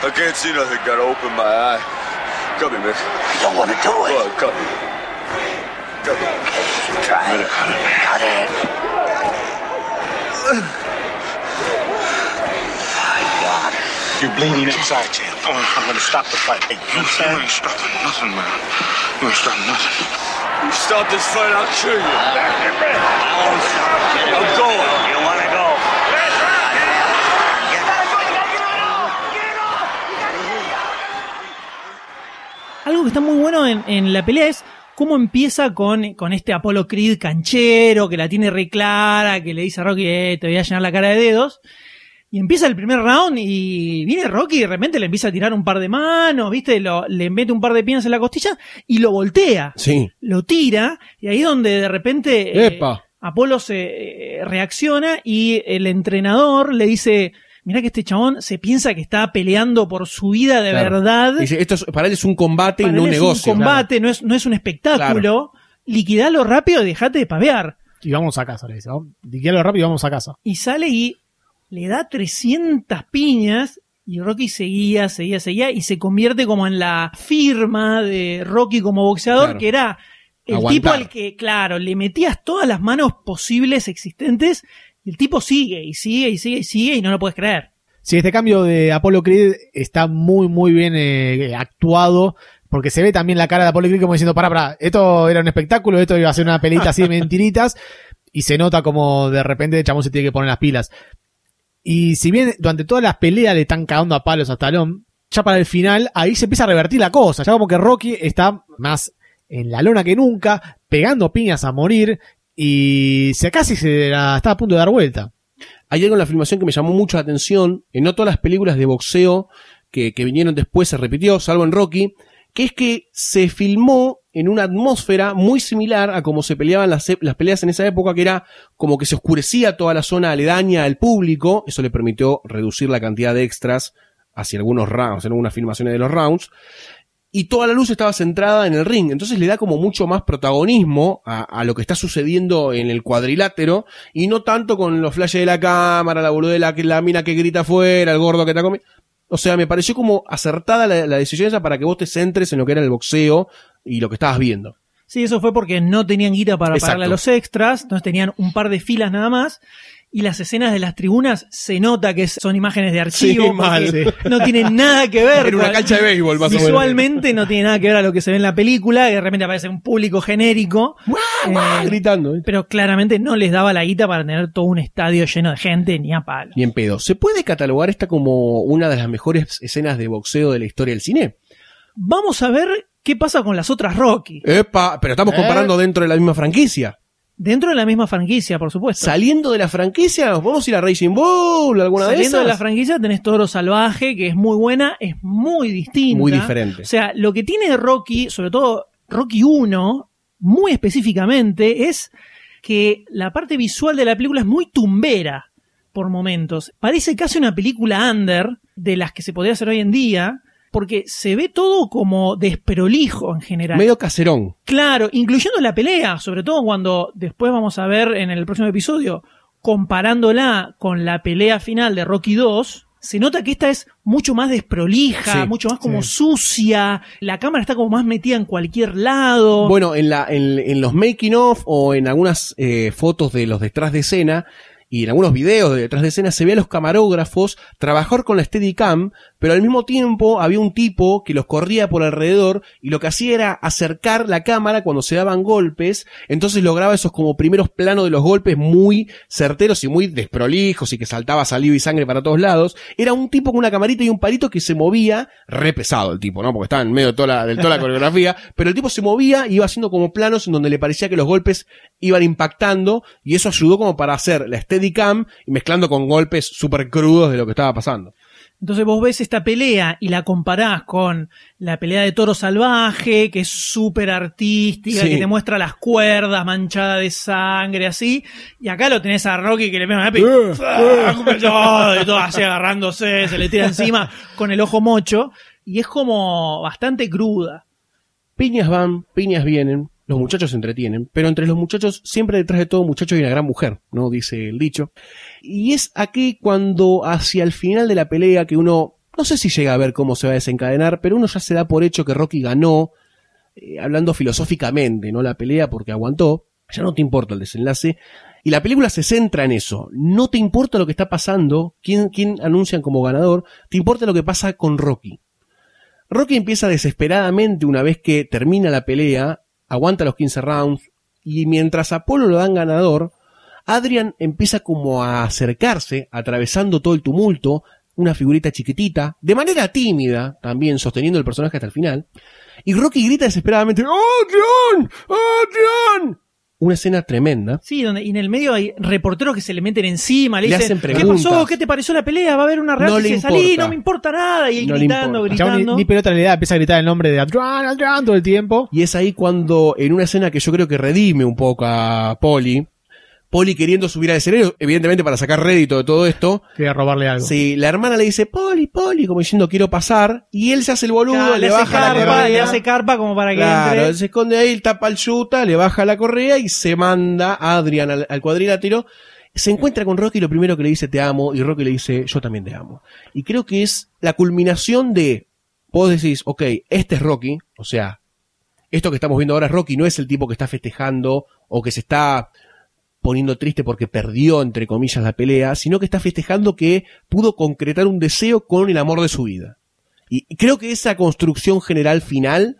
I can't see nothing. Gotta open my eye. Cut me, Mick. You don't want to do Go it. on, cut me. Cut me. Try it. Cut it. You're bleeding inside, champ. I'm, I'm gonna stop the fight. Hey, you understand? You ain't stopping nothing, man. You ain't stopping nothing. You stop this fight, I'll kill you. I'm going. You want to go? Algo que está muy bueno en, en la pelea es cómo empieza con, con este Apollo Creed canchero, que la tiene re clara, que le dice a Rocky, eh, te voy a llenar la cara de dedos. Y empieza el primer round y viene Rocky y de repente le empieza a tirar un par de manos, ¿viste? Lo- le mete un par de piernas en la costilla y lo voltea. Sí. Lo tira y ahí donde de repente eh. Apolo se eh, reacciona y el entrenador le dice, mira que este chabón se piensa que está peleando por su vida de Claro. verdad. Dice, esto es- para él es un combate y no un él es negocio. un combate, no, es, no es un espectáculo. Liquidalo rápido y dejate de pavear. Y vamos a casa, le dice. ¿no? Liquidalo rápido y vamos a casa. Y sale y le da 300 piñas y Rocky seguía, seguía, seguía y se convierte como en la firma de Rocky como boxeador, Claro. que era el Aguantar. tipo al que, claro, le metías todas las manos posibles existentes el tipo sigue y sigue y sigue y sigue y no lo puedes creer. Sí, este cambio de Apollo Creed está muy, muy bien eh, actuado. Porque se ve también la cara de Apollo Creed como diciendo, para, para, esto era un espectáculo, esto iba a ser una pelita así de mentiritas. Y se nota como de repente el chabón se tiene que poner las pilas. Y si bien durante todas las peleas le están cagando a palos a Stallone, ya para el final, ahí se empieza a revertir la cosa. Ya como que Rocky está más en la lona que nunca, pegando piñas a morir. Y se casi se está a punto de dar vuelta. Hay algo en la filmación que me llamó mucho la atención. En no todas las películas de boxeo que, que vinieron después se repitió, salvo en Rocky, que es que se filmó en una atmósfera muy similar a como se peleaban las, e- las peleas en esa época, que era como que se oscurecía toda la zona aledaña al público. Eso le permitió reducir la cantidad de extras hacia algunos rounds, en algunas filmaciones de los rounds. Y toda la luz estaba centrada en el ring. Entonces le da como mucho más protagonismo a, a lo que está sucediendo en el cuadrilátero y no tanto con los flashes de la cámara, la boluda de la, la mina que grita afuera, el gordo que está comiendo. O sea, me pareció como acertada la, la decisión esa para que vos te centres en lo que era el boxeo y lo que estabas viendo. Sí, eso fue porque no tenían guita para Exacto. pagarle a los extras, entonces tenían un par de filas nada más. Y las escenas de las tribunas se nota que son imágenes de archivo. Sí, mal. No tienen nada que ver. Era una con- cancha de béisbol, más o menos. Visualmente no tiene nada que ver a lo que se ve en la película, que de repente aparece un público genérico. Eh, Gritando. ¿eh? pero claramente no les daba la guita para tener todo un estadio lleno de gente, ni a palo. Ni en pedo. ¿Se puede catalogar esta como una de las mejores escenas de boxeo de la historia del cine? Vamos a ver qué pasa con las otras Rocky. Epa, pero estamos ¿Eh? comparando dentro de la misma franquicia. Dentro de la misma franquicia, por supuesto. Saliendo de la franquicia, ¿nos podemos ir a Racing Bull? ¿Alguna de Saliendo esas? de la franquicia tenés Toro Salvaje, que es muy buena, es muy distinta. Muy diferente. O sea, lo que tiene Rocky, sobre todo Rocky 1, muy específicamente, es que la parte visual de la película es muy tumbera por momentos. Parece casi una película under de las que se podría hacer hoy en día, porque se ve todo como desprolijo en general. Medio caserón. Claro, incluyendo la pelea, sobre todo cuando después vamos a ver en el próximo episodio, comparándola con la pelea final de Rocky 2, se nota que esta es mucho más desprolija, Sí, mucho más como sí. sucia, la cámara está como más metida en cualquier lado. Bueno, en, la, en, en los making of o en algunas eh, fotos de los detrás de escena, y en algunos videos de detrás de escena se ve a los camarógrafos trabajar con la Steadicam, pero al mismo tiempo había un tipo que los corría por alrededor y lo que hacía era acercar la cámara cuando se daban golpes, entonces lograba esos como primeros planos de los golpes muy certeros y muy desprolijos y que saltaba saliva y sangre para todos lados. Era un tipo con una camarita y un palito que se movía, re pesado el tipo, ¿no? Porque estaba en medio de toda la, de toda la coreografía, pero el tipo se movía y iba haciendo como planos en donde le parecía que los golpes iban impactando y eso ayudó como para hacer la Steadicam y mezclando con golpes súper crudos de lo que estaba pasando. Entonces vos ves esta pelea y la comparás con la pelea de toro salvaje, que es súper artística, Sí. que te muestra las cuerdas manchadas de sangre, así. Y acá lo tenés a Rocky que le pega una. Como todo, y todo así agarrándose, se le tira encima con el ojo mocho. Y es como bastante cruda. Piñas van, piñas vienen, los muchachos se entretienen, pero entre los muchachos, siempre detrás de todo muchacho hay una gran mujer, ¿no? Dice el dicho. Y es aquí cuando hacia el final de la pelea que uno, no sé si llega a ver cómo se va a desencadenar, pero uno ya se da por hecho que Rocky ganó, eh, hablando filosóficamente, ¿no? La pelea porque aguantó, ya no te importa el desenlace. Y la película se centra en eso. No te importa lo que está pasando, quién, quién anuncian como ganador, te importa lo que pasa con Rocky. Rocky empieza desesperadamente una vez que termina la pelea, aguanta los 15 rounds, y mientras Apolo lo dan ganador, Adrian empieza como a acercarse, atravesando todo el tumulto, una figurita chiquitita, de manera tímida, también sosteniendo el personaje hasta el final, y Rocky grita desesperadamente, ¡Adrian! ¡Adrian! Una escena tremenda. Sí, donde y en el medio hay reporteros que se le meten encima, le, Le dicen, hacen ¿qué preguntas. pasó? ¿Qué te pareció la pelea? ¿Va a haber una No reacción? le y dice, salí, importa. no me importa nada. Y él No le gritando, gritando. ni, ni pelota le da, empieza a gritar el nombre de Adrian, Adrian todo el tiempo. Y es ahí cuando, en una escena que yo creo que redime un poco a Polly, Polly queriendo subir al escenario, evidentemente para sacar rédito de todo esto, Quería robarle algo. Sí, la hermana le dice, Poli, Poli, como diciendo quiero pasar, y él se hace el boludo, Claro, le, le, hace baja la carpa, correa. le hace carpa como para que Claro, entre. se esconde ahí, tapa el yuta, le baja la correa y se manda a Adrian al, al cuadrilátero. Se encuentra con Rocky y lo primero que le dice te amo, y Rocky le dice yo también te amo. Y creo que es la culminación de, vos decís, ok, este es Rocky, o sea, esto que estamos viendo ahora es Rocky, no es el tipo que está festejando o que se está poniendo triste porque perdió, entre comillas, la pelea, sino que está festejando que pudo concretar un deseo con el amor de su vida. Y creo que esa construcción general final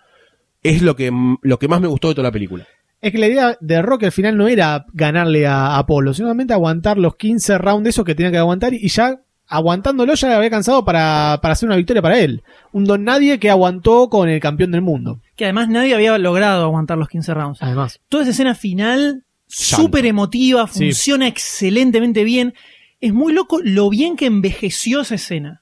es lo que, lo que más me gustó de toda la película. Es que la idea de Rocky al final no era ganarle a Apolo, sino solamente aguantar los 15 rounds de esos que tenía que aguantar y ya aguantándolo ya le había cansado para, para hacer una victoria para él. Un don nadie que aguantó con el campeón del mundo. Que además nadie había logrado aguantar los 15 rounds. Además. Toda esa escena final. Súper emotiva, Sí. funciona excelentemente bien. Es muy loco lo bien que envejeció esa escena.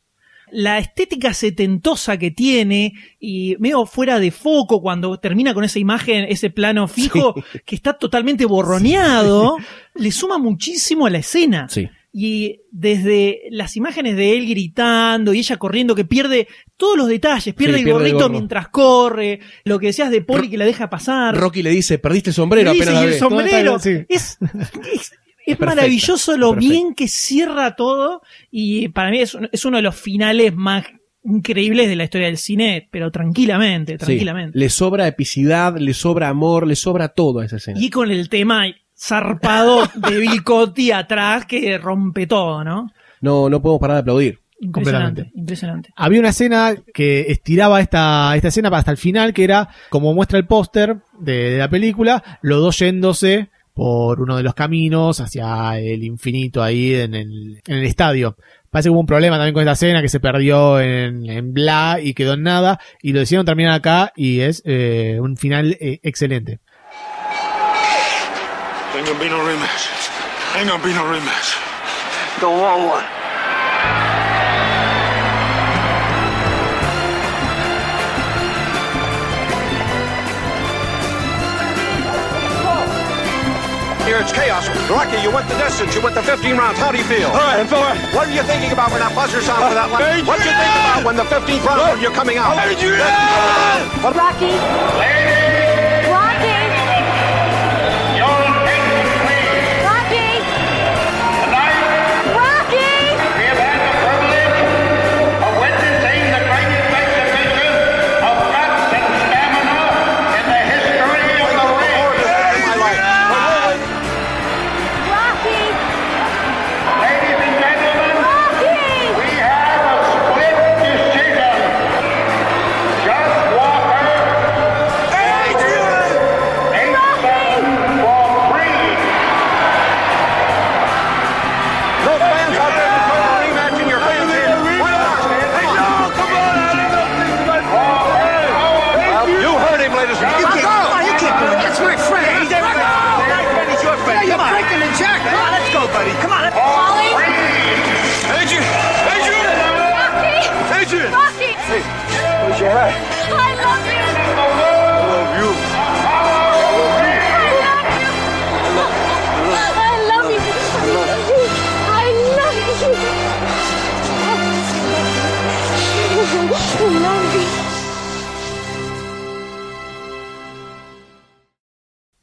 La estética setentosa que tiene y medio fuera de foco cuando termina con esa imagen, ese plano fijo que está totalmente borroneado, le suma muchísimo a la escena. Sí. Y desde las imágenes de él gritando y ella corriendo, que pierde todos los detalles, pierde Sí, el pierde el gorrito mientras corre, lo que decías de Poli que la deja pasar. Rocky le dice, perdiste el sombrero Le dice, apenas la y el ve". sombrero. Sí. Es, es, maravilloso lo perfecta. bien que cierra todo y para mí es, es uno de los finales más increíbles de la historia del cine, pero tranquilamente, Sí. tranquilamente. Le sobra epicidad, le sobra amor, le sobra todo a esa escena. Y con el tema zarpado de Bill Cotty atrás que rompe todo, ¿no? No, no podemos parar de aplaudir. Impresionante. Había una escena que estiraba esta, esta escena hasta el final, que era, como muestra el póster de, de la película, los dos yéndose por uno de los caminos hacia el infinito ahí en el, en el estadio. Parece que hubo un problema también con esta escena que se perdió en, en bla y quedó en nada y lo decidieron terminar acá y es eh, un final eh, excelente. Ain't gonna be no rematch. Ain't gonna be no rematch. Don't want one. Here it's chaos. Rocky, you went the distance. You went the 15 rounds. How do you feel? All right, fella. What are you thinking about when that buzzer sounds for that last? What do you think about when the 15th round when you're coming out? Rocky! Rocky! Rocky!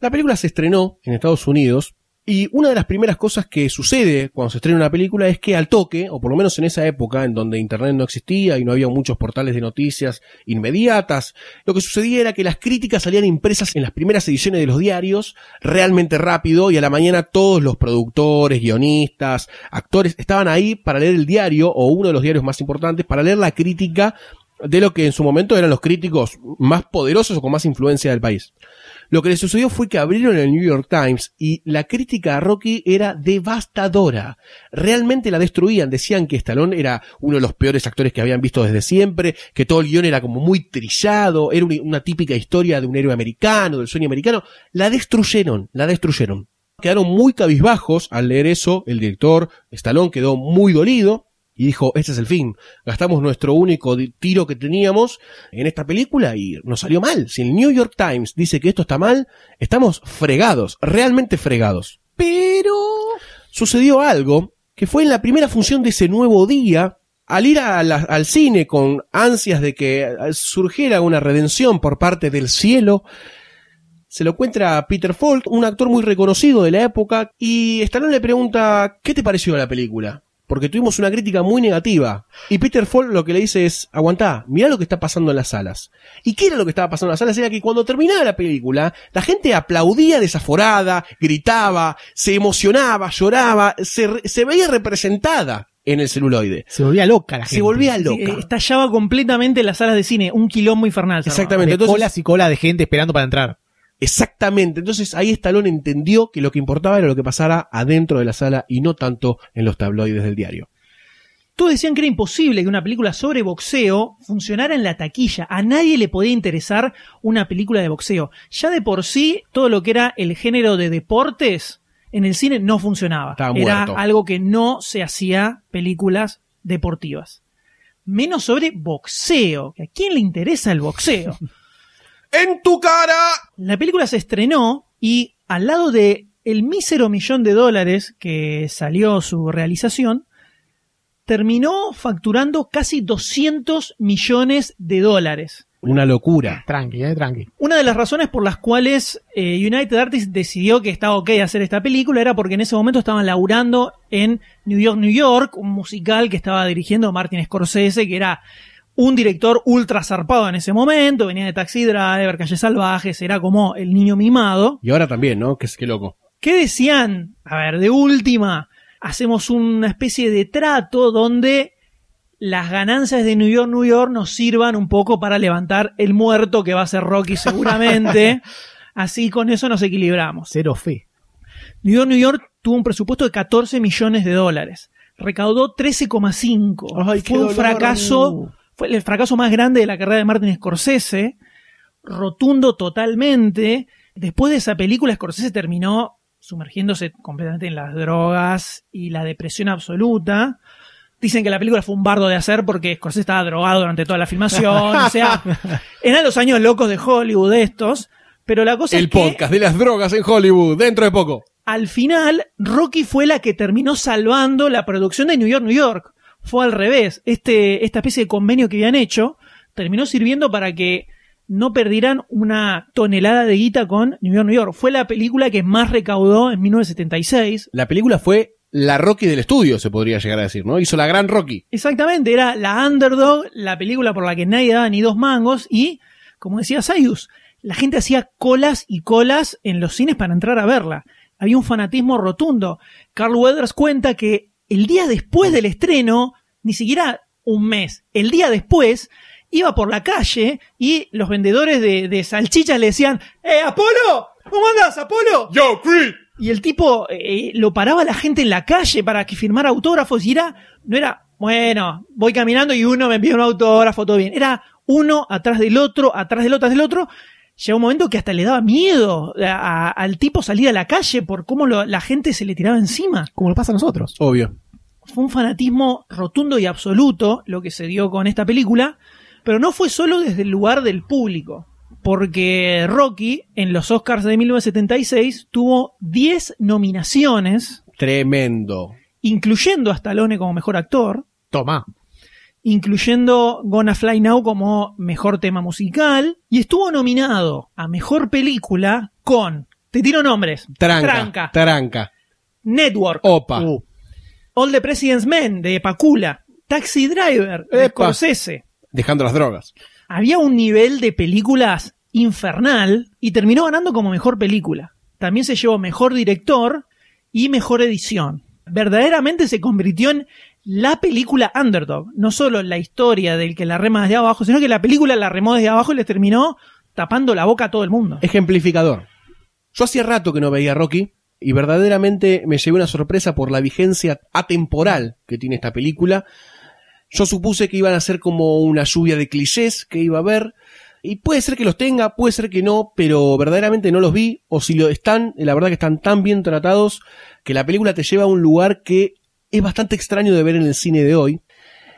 La película se estrenó en Estados Unidos y una de las primeras cosas que sucede cuando se estrena una película es que al toque, o por lo menos en esa época en donde Internet no existía y no había muchos portales de noticias inmediatas, lo que sucedía era que las críticas salían impresas en las primeras ediciones de los diarios realmente rápido y a la mañana todos los productores, guionistas, actores estaban ahí para leer el diario o uno de los diarios más importantes para leer la crítica de lo que en su momento eran los críticos más poderosos o con más influencia del país. Lo que le sucedió fue que abrieron el New York Times y la crítica a Rocky era devastadora. Realmente la destruían. Decían que Stallone era uno de los peores actores que habían visto desde siempre, que todo el guion era como muy trillado, era una, típica historia de un héroe americano, del sueño americano. La destruyeron, la destruyeron. Quedaron muy cabizbajos al leer eso. El director Stallone quedó muy dolido y dijo, este es el fin. Gastamos nuestro único tiro que teníamos en esta película y nos salió mal. Si el New York Times dice que esto está mal, estamos fregados, realmente fregados. Pero sucedió algo que fue en la primera función de ese nuevo día, al ir al cine con ansias de que eh, surgiera una redención por parte del cielo, se lo encuentra Peter Falk, un actor muy reconocido de la época, y Stallone le pregunta, ¿qué te pareció la película? Porque tuvimos una crítica muy negativa. Y Peter Falk lo que le dice es, aguantá, mirá lo que está pasando en las salas. ¿Y qué era lo que estaba pasando en las salas? Era que cuando terminaba la película, la gente aplaudía desaforada, gritaba, se emocionaba, lloraba, se, se veía representada en el celuloide. Se volvía loca la gente. Se volvía loca. eh, estallaba completamente las salas de cine, un quilombo infernal. Exactamente. De Entonces, colas y colas de gente esperando para entrar. Exactamente. Entonces ahí Stallone entendió que lo que importaba era lo que pasara adentro de la sala y no tanto en los tabloides del diario. Todos decían que era imposible que una película sobre boxeo funcionara en la taquilla. A nadie le podía interesar una película de boxeo. Ya de por sí, todo lo que era el género de deportes en el cine no funcionaba. Era algo que no se hacía películas deportivas. Menos sobre boxeo. ¿A quién le interesa el boxeo? ¡En tu cara! La película se estrenó y al lado de el mísero millón de dólares que salió su realización, terminó facturando casi 200 millones de dólares. Una locura. Tranqui, eh, tranqui. Una de las razones por las cuales eh, United Artists decidió que estaba ok hacer esta película era porque en ese momento estaban laburando en New York, New York, un musical que estaba dirigiendo Martin Scorsese, que era un director ultra zarpado en ese momento, venía de Taxi Driver, Calles Salvajes, era como el niño mimado. Y ahora también, ¿no? Que, qué loco. ¿Qué decían? A ver, de última, hacemos una especie de trato donde las ganancias de New York, New York nos sirvan un poco para levantar el muerto que va a ser Rocky seguramente. Así con eso nos equilibramos. Cero fe. New York, New York tuvo un presupuesto de 14 millones de dólares. Recaudó 13,5. Ay, qué Fue un dolor. fracaso, fue el fracaso más grande de la carrera de Martin Scorsese. Rotundo totalmente. Después de esa película, Scorsese terminó sumergiéndose completamente en las drogas y la depresión absoluta. Dicen que la película fue un bardo de hacer porque Scorsese estaba drogado durante toda la filmación. o sea, eran los años locos de Hollywood estos. Pero la cosa El es que podcast de las drogas en Hollywood, dentro de poco. al final, Rocky fue la que terminó salvando la producción de New York, New York. Fue al revés. Este, esta especie de convenio que habían hecho terminó sirviendo para que no perdieran una tonelada de guita con New York, New York. Fue la película que más recaudó en 1976. La película fue la Rocky del estudio, se podría llegar a decir, ¿no? Hizo la gran Rocky. Exactamente, era la underdog, la película por la que nadie daba ni dos mangos y, como decía Sayus, la gente hacía colas y colas en los cines para entrar a verla. Había un fanatismo rotundo. Carl Weathers cuenta que el día después del estreno, ni siquiera un mes, el día después, iba por la calle y los vendedores de, de salchichas le decían, ¡Eh, Apolo! ¿Cómo andas, Apolo? ¡Yo, Creed! Y el tipo eh, lo paraba a la gente en la calle para que firmara autógrafos y era, no era, bueno, voy caminando y uno me envía un autógrafo, todo bien. Era uno atrás del otro, atrás del otro, atrás del otro. Llegó un momento que hasta le daba miedo a- a- al tipo salir a la calle por cómo lo- la gente se le tiraba encima. Como lo pasa a nosotros. Obvio. Fue un fanatismo rotundo y absoluto lo que se dio con esta película, pero no fue solo desde el lugar del público, porque Rocky en los Oscars de 1976 tuvo 10 nominaciones, Tremendo. incluyendo a Stallone como mejor actor, Toma. Incluyendo Gonna Fly Now como mejor tema musical, y estuvo nominado a mejor película con Te tiro nombres. Tranca. Tranca. Tranca. Network. Opa. Uh, All the President's Men de Pacula. Taxi Driver de Epa. Scorsese. Dejando las drogas. Había un nivel de películas infernal y terminó ganando como mejor película. También se llevó mejor director y mejor edición. Verdaderamente se convirtió en la película underdog. No solo la historia del que la rema desde abajo, sino que la película la remó desde abajo y le terminó tapando la boca a todo el mundo. Ejemplificador. Yo hacía rato que no veía Rocky y verdaderamente me llevé una sorpresa por la vigencia atemporal que tiene esta película. Yo supuse que iban a ser como una lluvia de clichés que iba a haber. Y puede ser que los tenga, puede ser que no, pero verdaderamente no los vi. O si lo están, la verdad que están tan bien tratados que la película te lleva a un lugar que es bastante extraño de ver en el cine de hoy.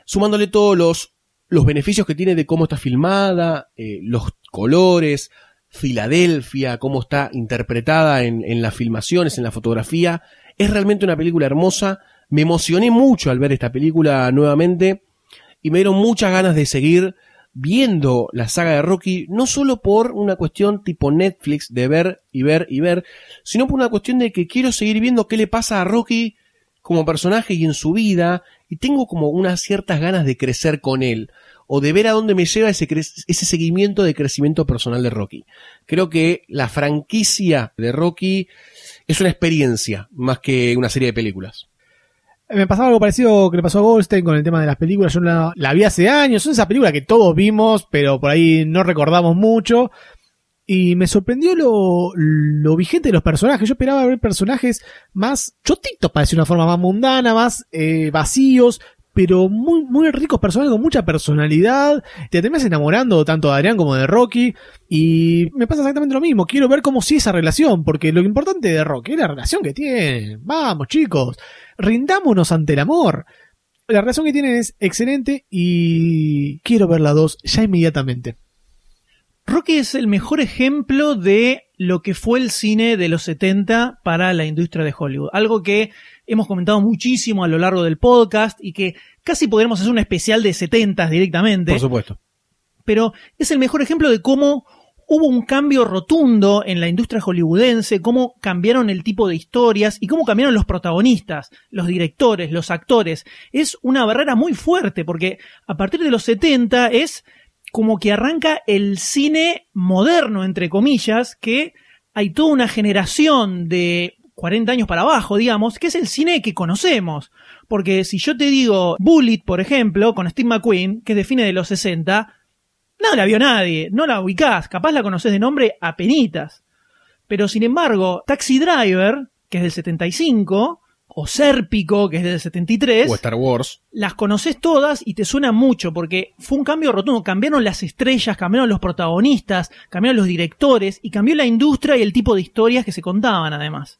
Sumándole todos los, los beneficios que tiene de cómo está filmada, eh, los colores, Filadelfia, cómo está interpretada en, en las filmaciones, en la fotografía. Es realmente una película hermosa. Me emocioné mucho al ver esta película nuevamente y me dieron muchas ganas de seguir viendo la saga de Rocky, no solo por una cuestión tipo Netflix de ver y ver y ver, sino por una cuestión de que quiero seguir viendo qué le pasa a Rocky como personaje y en su vida, y tengo como unas ciertas ganas de crecer con él, o de ver a dónde me lleva ese, ese seguimiento de crecimiento personal de Rocky. Creo que la franquicia de Rocky es una experiencia más que una serie de películas. Me pasaba algo parecido que le pasó a Goldstein con el tema de las películas. Yo la, la vi hace años. Es esa película que todos vimos, pero por ahí no recordamos mucho. Y me sorprendió lo, lo vigente de los personajes. Yo esperaba ver personajes más chotitos, para decir una forma más mundana, más eh, vacíos, pero muy, muy ricos personajes con mucha personalidad. Te terminas enamorando tanto de Adrián como de Rocky. Y me pasa exactamente lo mismo. Quiero ver cómo sigue esa relación, porque lo importante de Rocky es la relación que tienen. Vamos, chicos, rindámonos ante el amor. La relación que tienen es excelente y quiero ver la 2 ya inmediatamente. Rocky es el mejor ejemplo de lo que fue el cine de los 70 para la industria de Hollywood. Algo que hemos comentado muchísimo a lo largo del podcast y que casi podremos hacer un especial de 70 directamente. Por supuesto. pero es el mejor ejemplo de cómo hubo un cambio rotundo en la industria hollywoodense, cómo cambiaron el tipo de historias y cómo cambiaron los protagonistas, los directores, los actores. Es una barrera muy fuerte porque a partir de los 70 es como que arranca el cine moderno, entre comillas, que hay toda una generación de 40 años para abajo, digamos, que es el cine que conocemos. Porque si yo te digo Bullet, por ejemplo, con Steve McQueen, que define de los 60, no la vio nadie, no la ubicás, capaz la conoces de nombre a penitas. Pero sin embargo, Taxi Driver, que es del 75, o Sérpico, que es del 73, O Star Wars. las conoces todas y te suena mucho porque fue un cambio rotundo. Cambiaron las estrellas, cambiaron los protagonistas, cambiaron los directores y cambió la industria y el tipo de historias que se contaban además.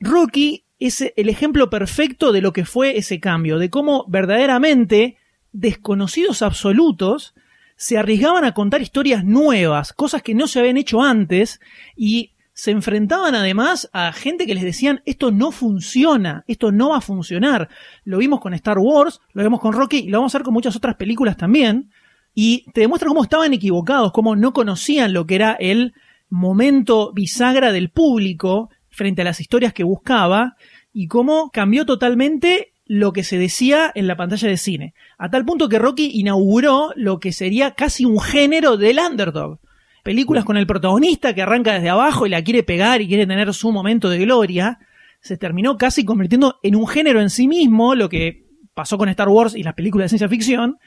Rocky es el ejemplo perfecto de lo que fue ese cambio, de cómo verdaderamente desconocidos absolutos se arriesgaban a contar historias nuevas, cosas que no se habían hecho antes y se enfrentaban además a gente que les decían esto no funciona, esto no va a funcionar. Lo vimos con Star Wars, lo vimos con Rocky y lo vamos a ver con muchas otras películas también. Y te demuestra cómo estaban equivocados, cómo no conocían lo que era el momento bisagra del público frente a las historias que buscaba y cómo cambió totalmente lo que se decía en la pantalla de cine. A tal punto que Rocky inauguró lo que sería casi un género del underdog. Películas con el protagonista que arranca desde abajo y la quiere pegar y quiere tener su momento de gloria, se terminó casi convirtiendo en un género en sí mismo, lo que pasó con Star Wars y las películas de ciencia ficción,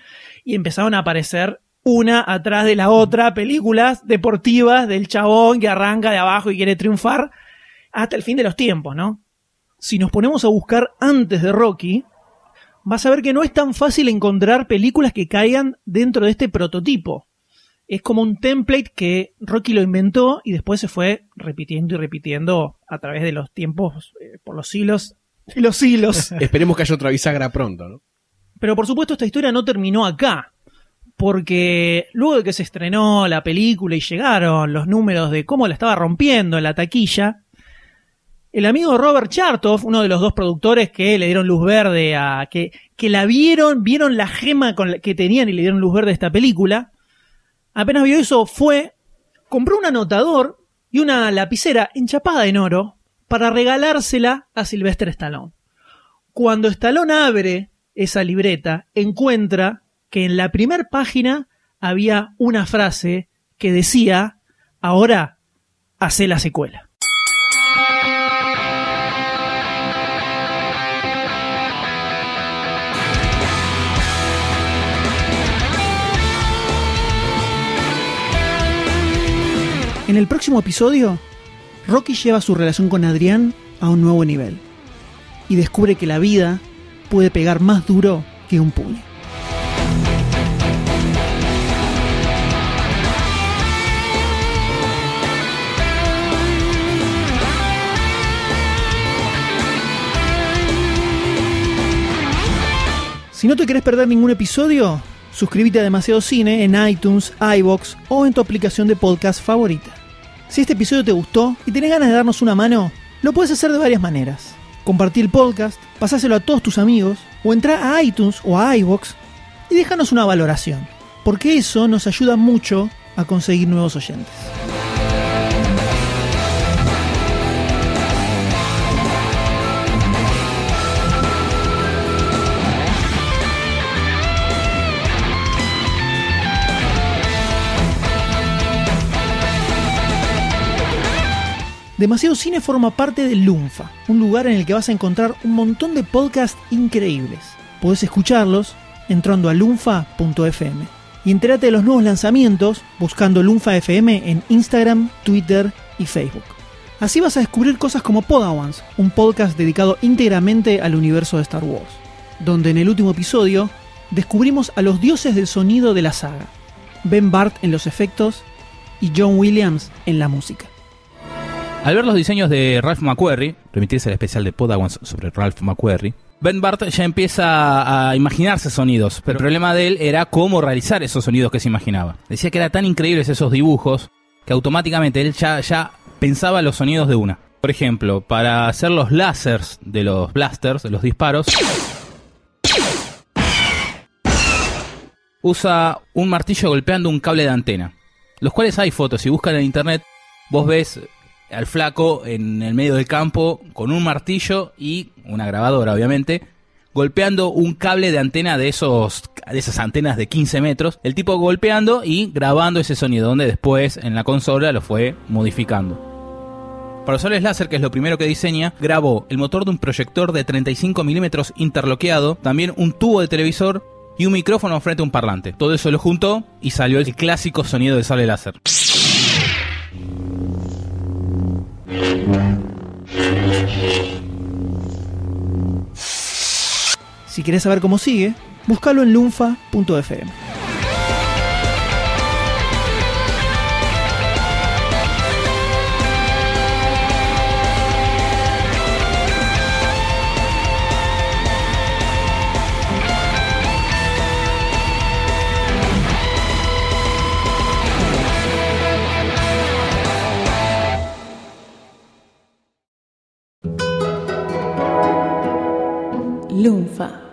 y empezaron a aparecer una atrás de la otra películas deportivas del chabón que arranca de abajo y quiere triunfar hasta el fin de los tiempos, ¿no? Si nos ponemos a buscar antes de Rocky, vas a ver que no es tan fácil encontrar películas que caigan dentro de este prototipo. Es como un template que Rocky lo inventó y después se fue repitiendo y repitiendo a través de los tiempos, eh, por los siglos y los siglos. Esperemos que haya otra bisagra pronto, ¿no? Pero por supuesto esta historia no terminó acá, porque luego de que se estrenó la película y llegaron los números de cómo la estaba rompiendo en la taquilla, el amigo Robert Chartoff, uno de los dos productores que le dieron luz verde a que, que la vieron, vieron la gema con la que tenían y le dieron luz verde a esta película, apenas vio eso fue, compró un anotador y una lapicera enchapada en oro para regalársela a Sylvester Stallone. Cuando Stallone abre esa libreta, encuentra que en la primera página había una frase que decía, ahora hace la secuela. En el próximo episodio, Rocky lleva su relación con Adrián a un nuevo nivel y descubre que la vida puede pegar más duro que un puño. Si no te querés perder ningún episodio, suscríbete a Demasiado Cine en iTunes, iBox o en tu aplicación de podcast favorita. Si este episodio te gustó y tenés ganas de darnos una mano, lo puedes hacer de varias maneras. Compartir el podcast, pasáselo a todos tus amigos, o entrar a iTunes o a iBox y déjanos una valoración, porque eso nos ayuda mucho a conseguir nuevos oyentes. Demasiado Cine forma parte de Lunfa, un lugar en el que vas a encontrar un montón de podcasts increíbles. Podés escucharlos entrando a lunfa.fm y entérate de los nuevos lanzamientos buscando Lunfa FM en Instagram, Twitter y Facebook. Así vas a descubrir cosas como Podawans, un podcast dedicado íntegramente al universo de Star Wars, donde en el último episodio descubrimos a los dioses del sonido de la saga, Ben Bart en los efectos y John Williams en la música. Al ver los diseños de Ralph McQuarrie, remitirse al especial de Podawans sobre Ralph McQuarrie, Ben Bart ya empieza a imaginarse sonidos, pero el problema de él era cómo realizar esos sonidos que se imaginaba. Decía que eran tan increíbles esos dibujos que automáticamente él ya, ya pensaba los sonidos de una. Por ejemplo, para hacer los lásers de los blasters, de los disparos, usa un martillo golpeando un cable de antena. Los cuales hay fotos, si buscan en internet, vos ves al flaco en el medio del campo con un martillo y una grabadora, obviamente, golpeando un cable de antena de esos de esas antenas de 15 metros, el tipo golpeando y grabando ese sonido, donde después en la consola lo fue modificando. Para soles láser, que es lo primero que diseña, grabó el motor de un proyector de 35 milímetros interloqueado, también un tubo de televisor y un micrófono frente a un parlante. Todo eso lo juntó y salió el clásico sonido de sable láser. Si querés saber cómo sigue, búscalo en lunfa.fm. Lunfa.